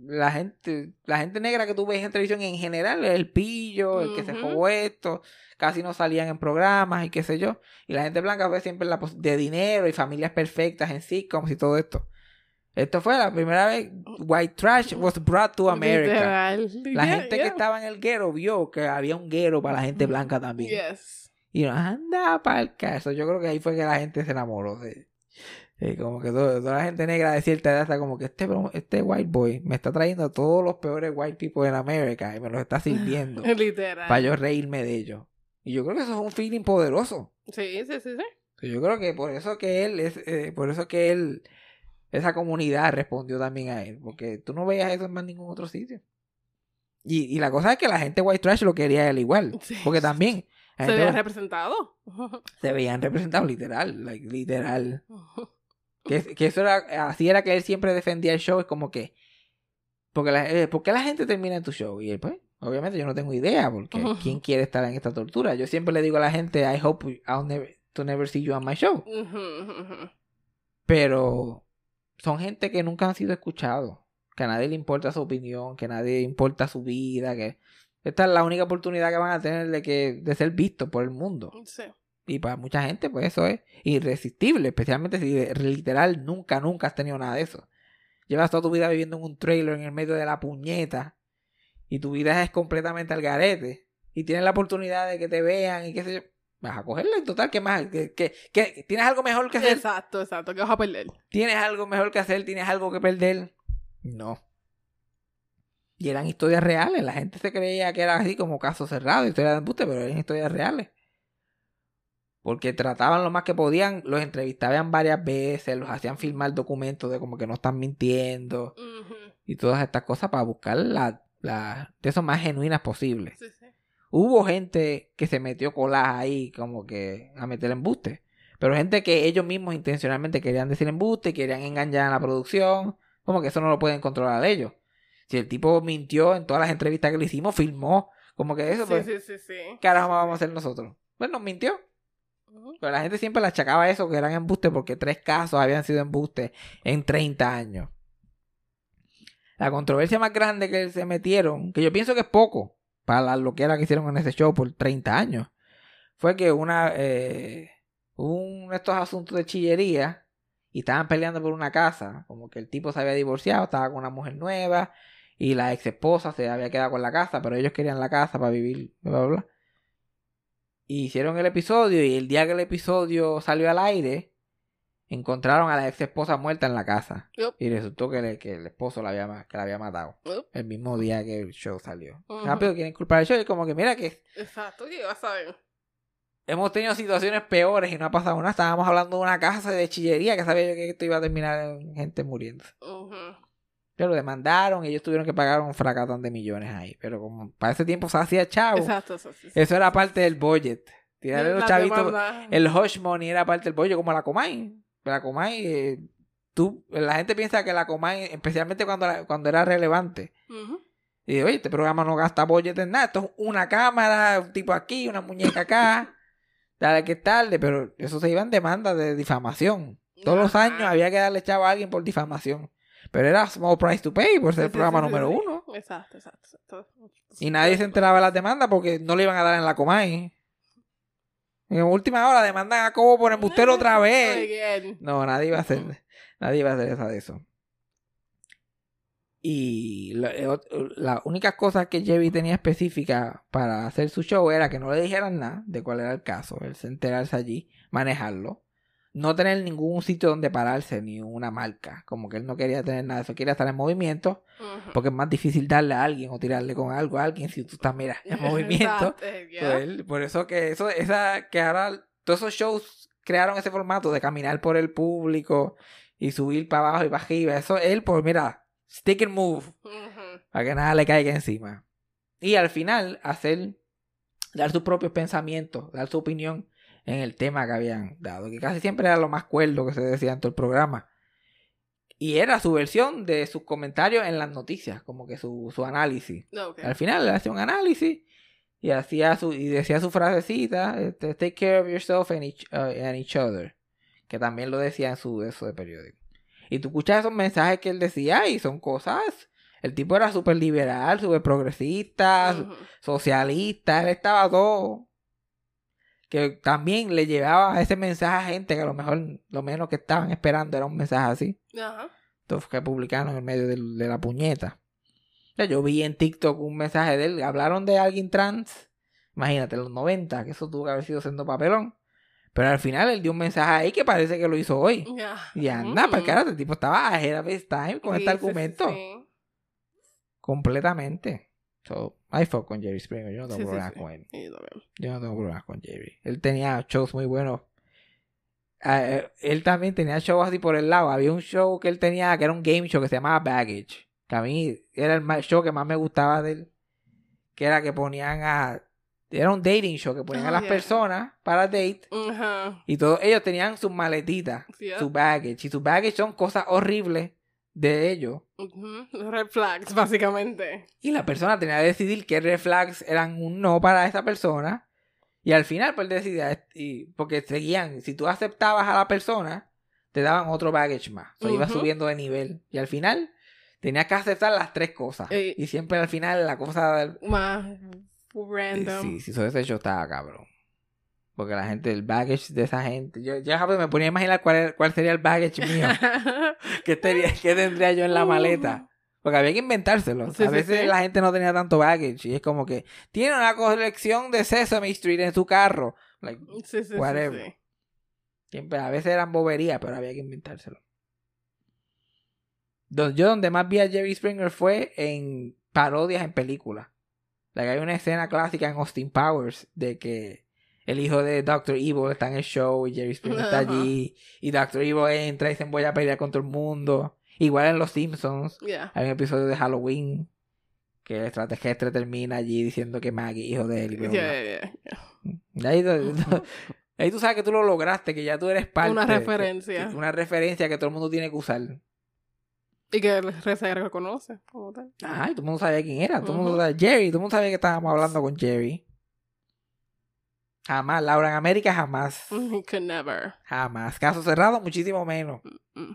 la gente, la gente negra que tú ves en televisión en general, el pillo, el que se robó esto, casi no salían en programas y qué sé yo. Y la gente blanca ve siempre la de dinero y familias perfectas en sitcoms y todo esto. Esto fue la primera vez White Trash was brought to America. Literal. La Yeah, gente yeah. que estaba en el guero vio que había un guero para la gente blanca también. Yes. Y no, anda para el caso. Yo creo que ahí fue que la gente se enamoró de. como que toda la gente negra de cierta edad está como que este, este white boy me está trayendo a todos los peores white people en América y me los está sirviendo (laughs) Literal. para yo reírme de ellos. Y yo creo que eso es un feeling poderoso. Sí, sí, sí, sí. Yo creo que por eso que él es, eh, por eso que él, esa comunidad respondió también a él, porque tú no veías eso en más ningún otro sitio. Y, y la cosa es que la gente white trash lo quería él igual, (laughs) Sí. porque también Se gente ve representado. se veían representados literal, like, literal. (laughs) Que, que eso era, así era que él siempre defendía el show, es como que, porque la, eh, ¿por qué la gente termina en tu show? Y él, pues, obviamente yo no tengo idea, porque. (laughs) ¿quién quiere estar en esta tortura? Yo siempre le digo a la gente, I hope I'll never, to never see you on my show. Pero son gente que nunca han sido escuchados, que a nadie le importa su opinión, que a nadie le importa su vida, que esta es la única oportunidad que van a tener de, que, de ser vistos por el mundo. Sí. Y para mucha gente, pues eso es irresistible, especialmente si literal nunca, nunca has tenido nada de eso. Llevas toda tu vida viviendo en un trailer en el medio de la puñeta y tu vida es completamente al garete y tienes la oportunidad de que te vean y qué sé yo. Vas a cogerla en total, ¿qué más? ¿Qué, qué- qué- tienes algo mejor que hacer? Exacto, exacto. Que vas a perder. ¿Tienes algo mejor que hacer? ¿Tienes algo que perder? No. Y eran historias reales. La gente se creía que era así como caso cerrado, historias de embuste, pero eran historias reales. Porque trataban lo más que podían, los entrevistaban varias veces, los hacían filmar documentos de como que no están mintiendo y todas estas cosas para buscar la, la de eso más genuinas posibles. Sí, sí. Hubo gente que se metió colas ahí como que a meter embuste. Pero gente que ellos mismos intencionalmente querían decir embuste querían engañar a la producción. Como que eso no lo pueden controlar ellos. Si el tipo mintió en todas las entrevistas que le hicimos, filmó. Como que eso, Sí, pues, sí, sí, sí. ¿qué carajo vamos a hacer nosotros? Pues nos mintió. Pero la gente siempre le achacaba eso, que eran embustes, porque tres casos habían sido embustes en 30 años. La controversia más grande que se metieron, que yo pienso que es poco para la loquera que hicieron en ese show por 30 años, fue que una, eh, un estos asuntos de chillería y estaban peleando por una casa, como que el tipo se había divorciado, estaba con una mujer nueva y la ex esposa se había quedado con la casa, pero ellos querían la casa para vivir, bla, bla, bla. Y hicieron el episodio y el día que el episodio salió al aire, encontraron a la ex esposa muerta en la casa. Y resultó que, le- que el esposo la había, que la había matado. El mismo día que el show salió. Rápido quieren culpar al show y como que mira que Exacto, ¿qué vas a ver? hemos tenido situaciones peores y no ha pasado nada. Estábamos hablando de una casa de chillería que sabía yo que esto iba a terminar en gente muriendo. Pero lo demandaron y ellos tuvieron que pagar un fracatán de millones ahí. Pero como para ese tiempo se hacía chavo, Exacto, eso sí. eso era parte del budget. Tirarle los chavitos. demanda. El hush money era parte del budget, como la Comay. La Comay, eh, tú, la gente piensa que la Comay, especialmente cuando, la- cuando era relevante. Y oye, este programa no gasta budget en nada. Esto es una cámara, un tipo aquí, una muñeca acá. (laughs) Dale que es tarde, pero eso se iba en demanda de difamación. Todos los años había que darle chavo a alguien por difamación. Pero era small price to pay por ser Sí, el programa sí, número sí. uno. Exacto, exacto, exacto. Y nadie se enteraba de las demandas porque no le iban a dar en la Comay. En última hora demandan a Cobo por embustero otra vez. No, nadie iba a hacer, nadie iba a hacer esa de eso. Y la, eh, ot- la única cosa que Jerry tenía específica para hacer su show era que no le dijeran nada de cuál era el caso, él se enterarse allí, manejarlo, no tener ningún sitio donde pararse, ni una marca, como que él no quería tener nada de eso, quería estar en movimiento, porque es más difícil darle a alguien o tirarle con algo a alguien si tú estás, mira, en (laughs) movimiento. Yeah. él- por eso que eso, esa, que ahora todos esos shows crearon ese formato de caminar por el público y subir para abajo y para arriba. Eso él, pues mira, stick and move, para que nada le caiga encima. Y al final, hacer, dar sus propios pensamientos, dar su opinión en el tema que habían dado, que casi siempre era lo más cuerdo que se decía en todo el programa. Y era su versión de sus comentarios en las noticias, como que su, su análisis. Ok. Al final le hacía un análisis y hacía su y decía su frasecita, este, take care of yourself and each, uh, and each other, que también lo decía en su eso de periódico. Y tú escuchas esos mensajes que él decía y son cosas. El tipo era súper liberal, súper progresista, socialista, él estaba todo. Que también le llevaba ese mensaje a gente que a lo mejor lo menos que estaban esperando era un mensaje así Ajá. estos republicanos en medio del- de, la puñeta. O sea, yo vi en TikTok un mensaje de él, hablaron de alguien trans, imagínate, los 90, que eso tuvo que haber sido siendo papelón. Pero al final él dio un mensaje ahí que parece que lo hizo hoy. Ya. Y anda, para carajo, el tipo estaba ahead of his time con Sí, este sí, argumento. sí. Completamente. So, I fuck con Jerry Springer, yo no tengo Sí, problemas sí. con él. Yo no tengo problemas con Jerry. Él tenía shows muy buenos. Ah, eh, él también tenía shows así por el lado. Había un show que él tenía que era un game show que se llamaba Baggage. Que a mí era el show que más me gustaba de él. Que era que ponían a. Era un dating show que ponían a Ah, las personas para date. Y todos ellos tenían sus maletitas, su baggage. Y sus baggage son cosas horribles de ellos. Ujú. Red flags, básicamente. Y la persona tenía que decidir qué red flags eran un no para esa persona. Y al final, pues decidía, y, porque seguían, si tú aceptabas a la persona, te daban otro baggage más. O sea, iba Ujú. subiendo de nivel. Y al final, tenías que aceptar las tres cosas. Ey. Y siempre al final, la cosa. Más random. Sí, sí, eso ese show estaba cabrón. Porque la gente, el baggage de esa gente. Yo ya me ponía a imaginar cuál, era- cuál sería el baggage mío. (laughs) ¿Qué, qué tendría yo en la maleta? Porque había que inventárselo. Sí, a veces sí. la gente no tenía tanto baggage. Y es como que tiene una colección de Sesame Street en su carro. Like, Whatever. siempre, a veces eran boberías, pero había que inventárselo. Yo donde más vi a Jerry Springer fue en parodias en películas. Like, hay una escena clásica en Austin Powers de que el hijo de Doctor Evil está en el show y Jerry Springer está allí. Y Doctor Evil entra y se voy a pelear con todo el mundo. Igual en Los Simpsons. Yeah. Hay un episodio de Halloween que el extraterrestre termina allí diciendo que Maggie hijo de él. Yeah, ahí, tú- ahí tú sabes que tú lo lograste, que ya tú eres parte. Una referencia. que- una referencia que todo el mundo tiene que usar. Y que el se reconoce como tal. Ajá, y todo el mundo sabía quién era. Todo el mundo sabía Jerry. Todo el mundo sabía que estábamos hablando con Jerry. Jamás. Laura en América jamás. (laughs) Could never. Jamás. Caso cerrado, muchísimo menos. Mm.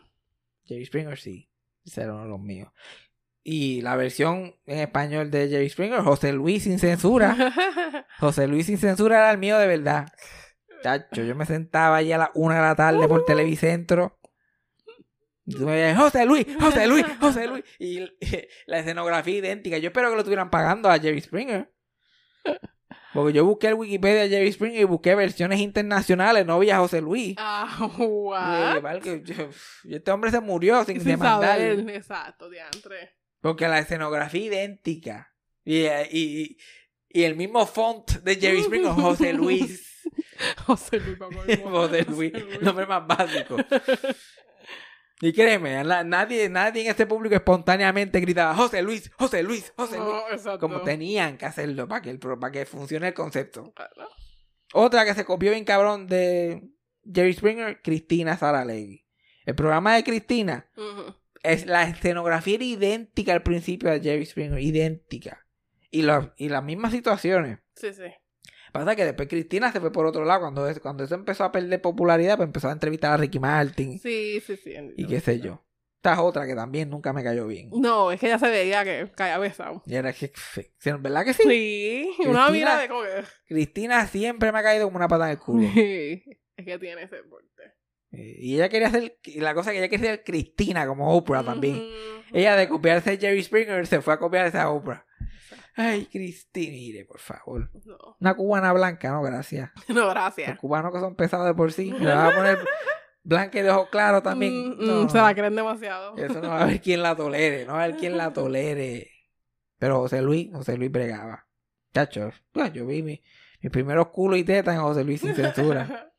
Jerry Springer sí. Ese era uno de los míos. Y la versión en español de Jerry Springer, José Luis sin censura. (laughs) José Luis sin censura era el mío de verdad. Chacho, yo me sentaba allí a las una de la tarde por Televicentro. Y tú me decías, José Luis, José Luis, José Luis. (laughs) Y la escenografía idéntica. Yo espero que lo estuvieran pagando a Jerry Springer. Porque yo busqué el Wikipedia de Jerry Springer y busqué versiones internacionales, no vi a José Luis. Ah, Y what? dije, "Vale, que yo- este hombre se murió sin, Sin demandar. saber. Exacto, diantre. Porque la escenografía idéntica. Y, y, y el mismo font de Jerry Springer, (laughs) José Luis. José Luis, pa' colmo. (laughs) José Luis, nombre más básico. (laughs) Y créeme, la- nadie, nadie en este público espontáneamente gritaba José Luis, José Luis, José Luis. No. Como tenían que hacerlo para que, el, para que funcione el concepto. Claro. Otra que se copió bien cabrón de Jerry Springer, Cristina Saralegui. El programa de Cristina es la escenografía era idéntica al principio de Jerry Springer, idéntica. Y, los- y las mismas situaciones. Sí, sí. Pasa que después Cristina se fue por otro lado. Cuando, es- cuando eso empezó a perder popularidad, pues empezó a entrevistar a Ricky Martin Sí, sí, sí. y qué sé yo. Esta es otra que también nunca me cayó bien. No, es que ya se veía que caía besado. Y era que, ¿verdad que sí? Sí, Cristina- una mira de que... Cristina siempre me ha caído como una patada en el culo. Sí, es que tiene ese porte. Y ella quería ser, y la cosa que ella quería ser Cristina como Oprah también. Ella de copiarse a Jerry Springer se fue a copiarse a Oprah. Ay, Cristina, mire, por favor. No, Una cubana blanca, no, gracias. (laughs) no, Los gracias. cubanos que son pesados de por sí. Le vas a (laughs) poner blanca y de ojos claros también. Mm, No, mm, Se no. la creen demasiado. Eso no va a haber quien la tolere, no va a haber quien la (laughs) tolere. Pero José Luis, José Luis bregaba. Chacho, yo vi mi- mis primeros culos y tetas en José Luis sin censura.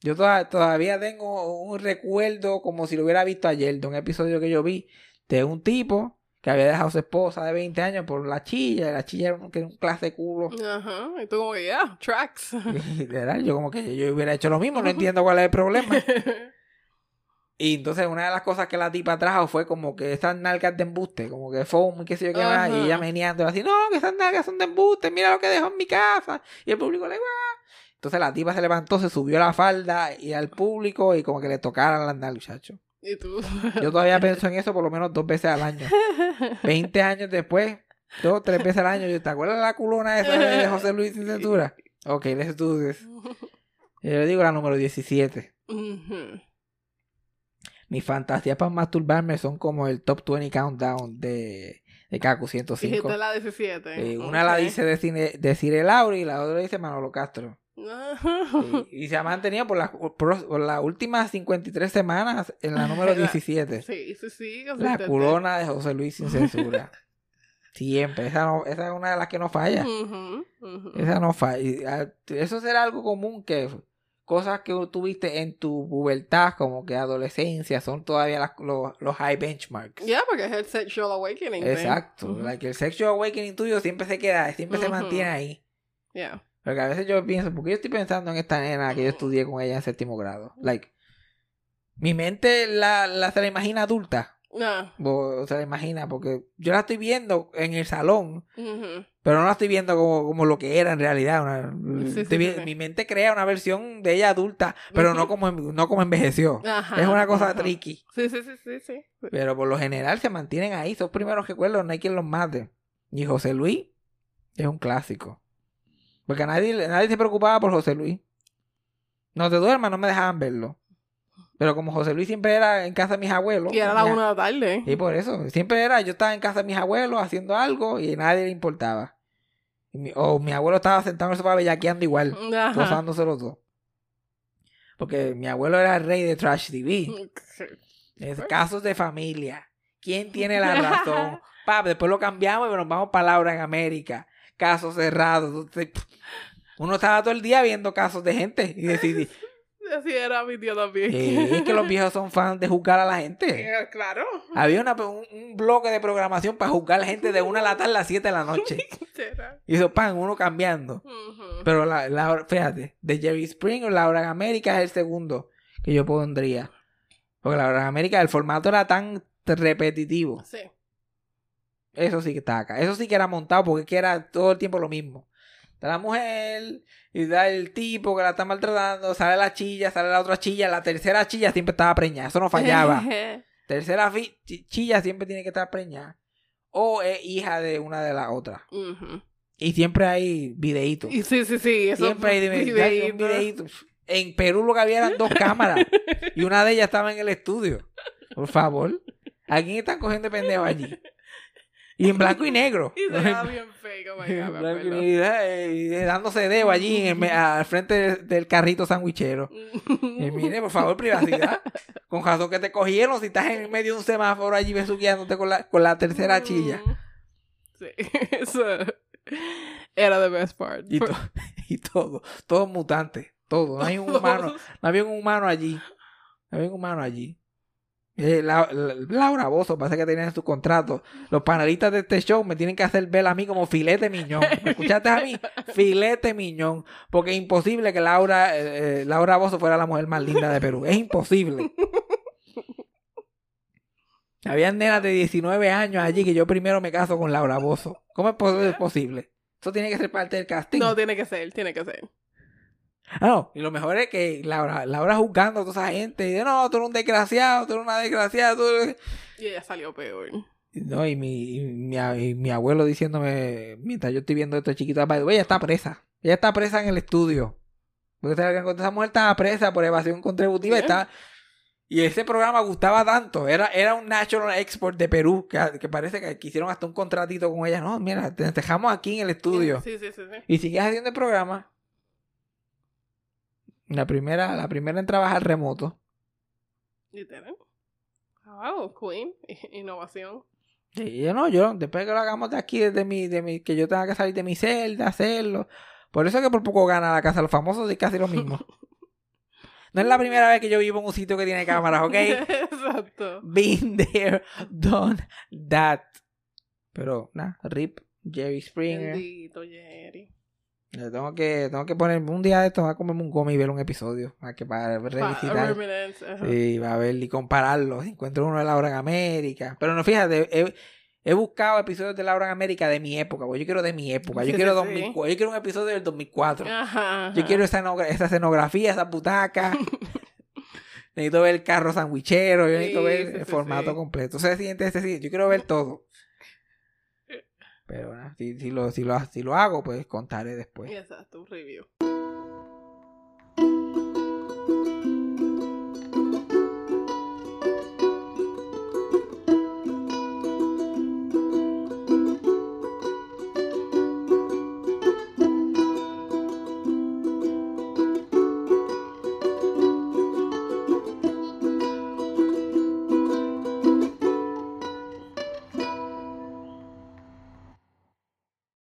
Yo toda- todavía tengo un recuerdo como si lo hubiera visto ayer de un episodio que yo vi de un tipo que había dejado a su esposa de 20 años por la chilla. y La chilla era un, que era un clase de culo. Ajá, y tú como que ya, tracks. Y, literal, yo como que yo hubiera hecho lo mismo, no (laughs) entiendo cuál es el problema. (laughs) Y entonces una de las cosas que la tipa trajo fue como que esas nalgas de embuste, como que foam y qué sé yo qué más, y ella meneando así, no, que esas nalgas son de embuste, mira lo que dejó en mi casa. Y el público le va. Entonces la tipa se levantó, se subió la falda y al público y como que le tocaran las nalgas, muchacho. Y tú. Yo todavía pienso en (laughs) eso por lo menos dos veces al año. 20 años después, dos, tres veces al año. ¿Te acuerdas de la culona esa de José (laughs) Luis sin censura? Ok, let's do this. Yo le digo la número 17. Ujú. Mis fantasías para masturbarme son como el top 20 countdown de, de Kaku 105. Dijiste la 17. Eh, una la dice de, cine, de Cire Lauri y la otra dice Manolo Castro. Y, y se ha mantenido por, las por, por las últimas 53 semanas en la número (laughs) La- 17. Sí, sí, sí. La culona de José Luis sin (laughs) censura. Siempre. Esa, no- esa es una de las que no falla. Esa no falla. Ah, Eso será algo común que cosas que tuviste en tu pubertad, como que adolescencia, son todavía las- los, los high benchmarks. Ya, porque es el sexual awakening. Exacto. Ujú. Like, el sexual awakening tuyo siempre se queda, siempre se mantiene ahí. Yeah. Porque a veces yo pienso, porque yo estoy pensando en esta nena que yo estudié con ella en séptimo grado. Like, mi mente la, la se la imagina adulta. No. O se la imagina, porque yo la estoy viendo en el salón, pero no la estoy viendo como, como lo que era en realidad. una- Sí, sí, estoy vi- sí, sí. Mi mente crea una versión de ella adulta, pero no como, no como envejeció. Ajá, es una cosa ajá. tricky. Sí, sí, sí, sí, sí. Pero por lo general se mantienen ahí. Son primeros recuerdos, no hay quien los mate. Y José Luis es un clásico. Porque nadie, nadie se preocupaba por José Luis. No te duermas, no me dejaban verlo. Pero como José Luis siempre era en casa de mis abuelos. Y era la ya- una de la tarde. Y por eso, siempre era, yo estaba en casa de mis abuelos haciendo algo y a nadie le importaba. O mi abuelo estaba sentado en el sofá bellaqueando igual, gozándose los dos. Porque mi abuelo era el rey de Trash TV. Es (laughs) casos de familia. ¿Quién tiene la razón? (laughs) Pa, después lo cambiamos y nos vamos para Laura en América. Casos cerrados. Uno estaba todo el día viendo casos de gente y decidí. (laughs) Así era mi tío también. eh, es que los viejos son fans de juzgar a la gente. (laughs) Eh, Claro. Había una, un, un bloque de programación para juzgar a la gente de una a la tarde a las 7 de la noche. (laughs) Y eso, pan, uno cambiando. Pero la, la, fíjate, de Jerry Springer, Laura en América es el segundo que yo pondría. Porque Laura en América, el formato era tan repetitivo. Sí. Eso sí que está acá. Eso sí que era montado porque que era todo el tiempo lo mismo. Está la mujer y da el tipo que la está maltratando, sale la chilla, sale la otra chilla, la tercera chilla siempre estaba preñada, eso no fallaba. (laughs) tercera chilla siempre tiene que estar preñada. O es hija de una de las otras. Y siempre hay videitos. Sí, sí, sí. Eso Siempre hay (laughs) videíto. En Perú lo que había eran dos cámaras. (laughs) y una de ellas estaba en el estudio. Por favor. ¿A quién están cogiendo de pendejo allí? Y en blanco y negro. (laughs) Y se veía bien fake, oh my (laughs) En God, me blanco y acuerdo. negro, y dándose dedo allí en (laughs) al frente del, del carrito sandwichero. Y mire, por favor, privacidad. Con razón que te cogieron si estás en medio de un semáforo allí besuqueándote con la, con la tercera chilla. Mm. Sí, eso era the best part. Y, to- y todo, todo mutante, todo. No hay un humano, no había un humano allí. No había un humano allí. Eh, la- la- Laura Bozo, parece que tenían su contrato. Los panelistas de este show me tienen que hacer ver a mí como filete miñón. ¿Me escuchaste a mí? (laughs) Filete miñón. Porque es imposible que Laura, eh, eh, Laura Bozo fuera la mujer más linda de Perú. Es imposible. (laughs) Habían nenas de 19 años allí que yo primero me caso con Laura Bozo. ¿Cómo es posible? Eso tiene que ser parte del casting. No, tiene que ser, tiene que ser. Ah, no, y lo mejor es que Laura, Laura juzgando a toda esa gente. Y dice, no, tú eres un desgraciado, tú eres una desgraciada. Tú eres-". Y ella salió peor. No, y mi, y mi, y mi abuelo diciéndome, mientras yo estoy viendo esto chiquito, "By the way, ella está presa. Ella está presa en el estudio. Porque esa esa mujer estaba presa por evasión contributiva. y Yeah. Está... Y ese programa gustaba tanto. Era, era un National Export de Perú. Que, que parece que, que hicieron hasta un contratito con ella. No, mira, te dejamos aquí en el estudio. Sí, sí, sí, sí. Y sigues haciendo el programa. La primera, la primera en trabajar remoto. Literal. Wow, Queen. (laughs) Innovación. Y yo no, yo, después que lo hagamos de aquí, desde mi, de mi, que yo tenga que salir de mi celda, hacerlo. Por eso es que por poco gana la casa los famosos es casi lo mismo. (laughs) No es la primera vez que yo vivo en un sitio que tiene cámaras, ¿ok? (laughs) Exacto. Been there, done that. Pero, nada, rip, Jerry Springer. Bendito Jerry. Tengo que, tengo que poner un día de esto, voy a comerme un goma y ver un episodio. Para que para Pa- revisitar. Ajá. Sí, va a ver y compararlos. Encuentro uno de Laura en América. Pero no, fíjate, he, he buscado episodios de Laura en América de mi época. porque Yo quiero de mi época. Yo Sí, quiero, sí, 2004, yo quiero un episodio del 2004. Ajá, Yo ajá. quiero esa, esa escenografía, esa butaca. (laughs) necesito ver el carro sandwichero. Yo necesito Sí, ver el formato completo. Ese siguiente, siguiente. Yo quiero ver todo. Pero nada, si, si, lo, si, lo, si lo hago, pues contaré después. Exacto, un review.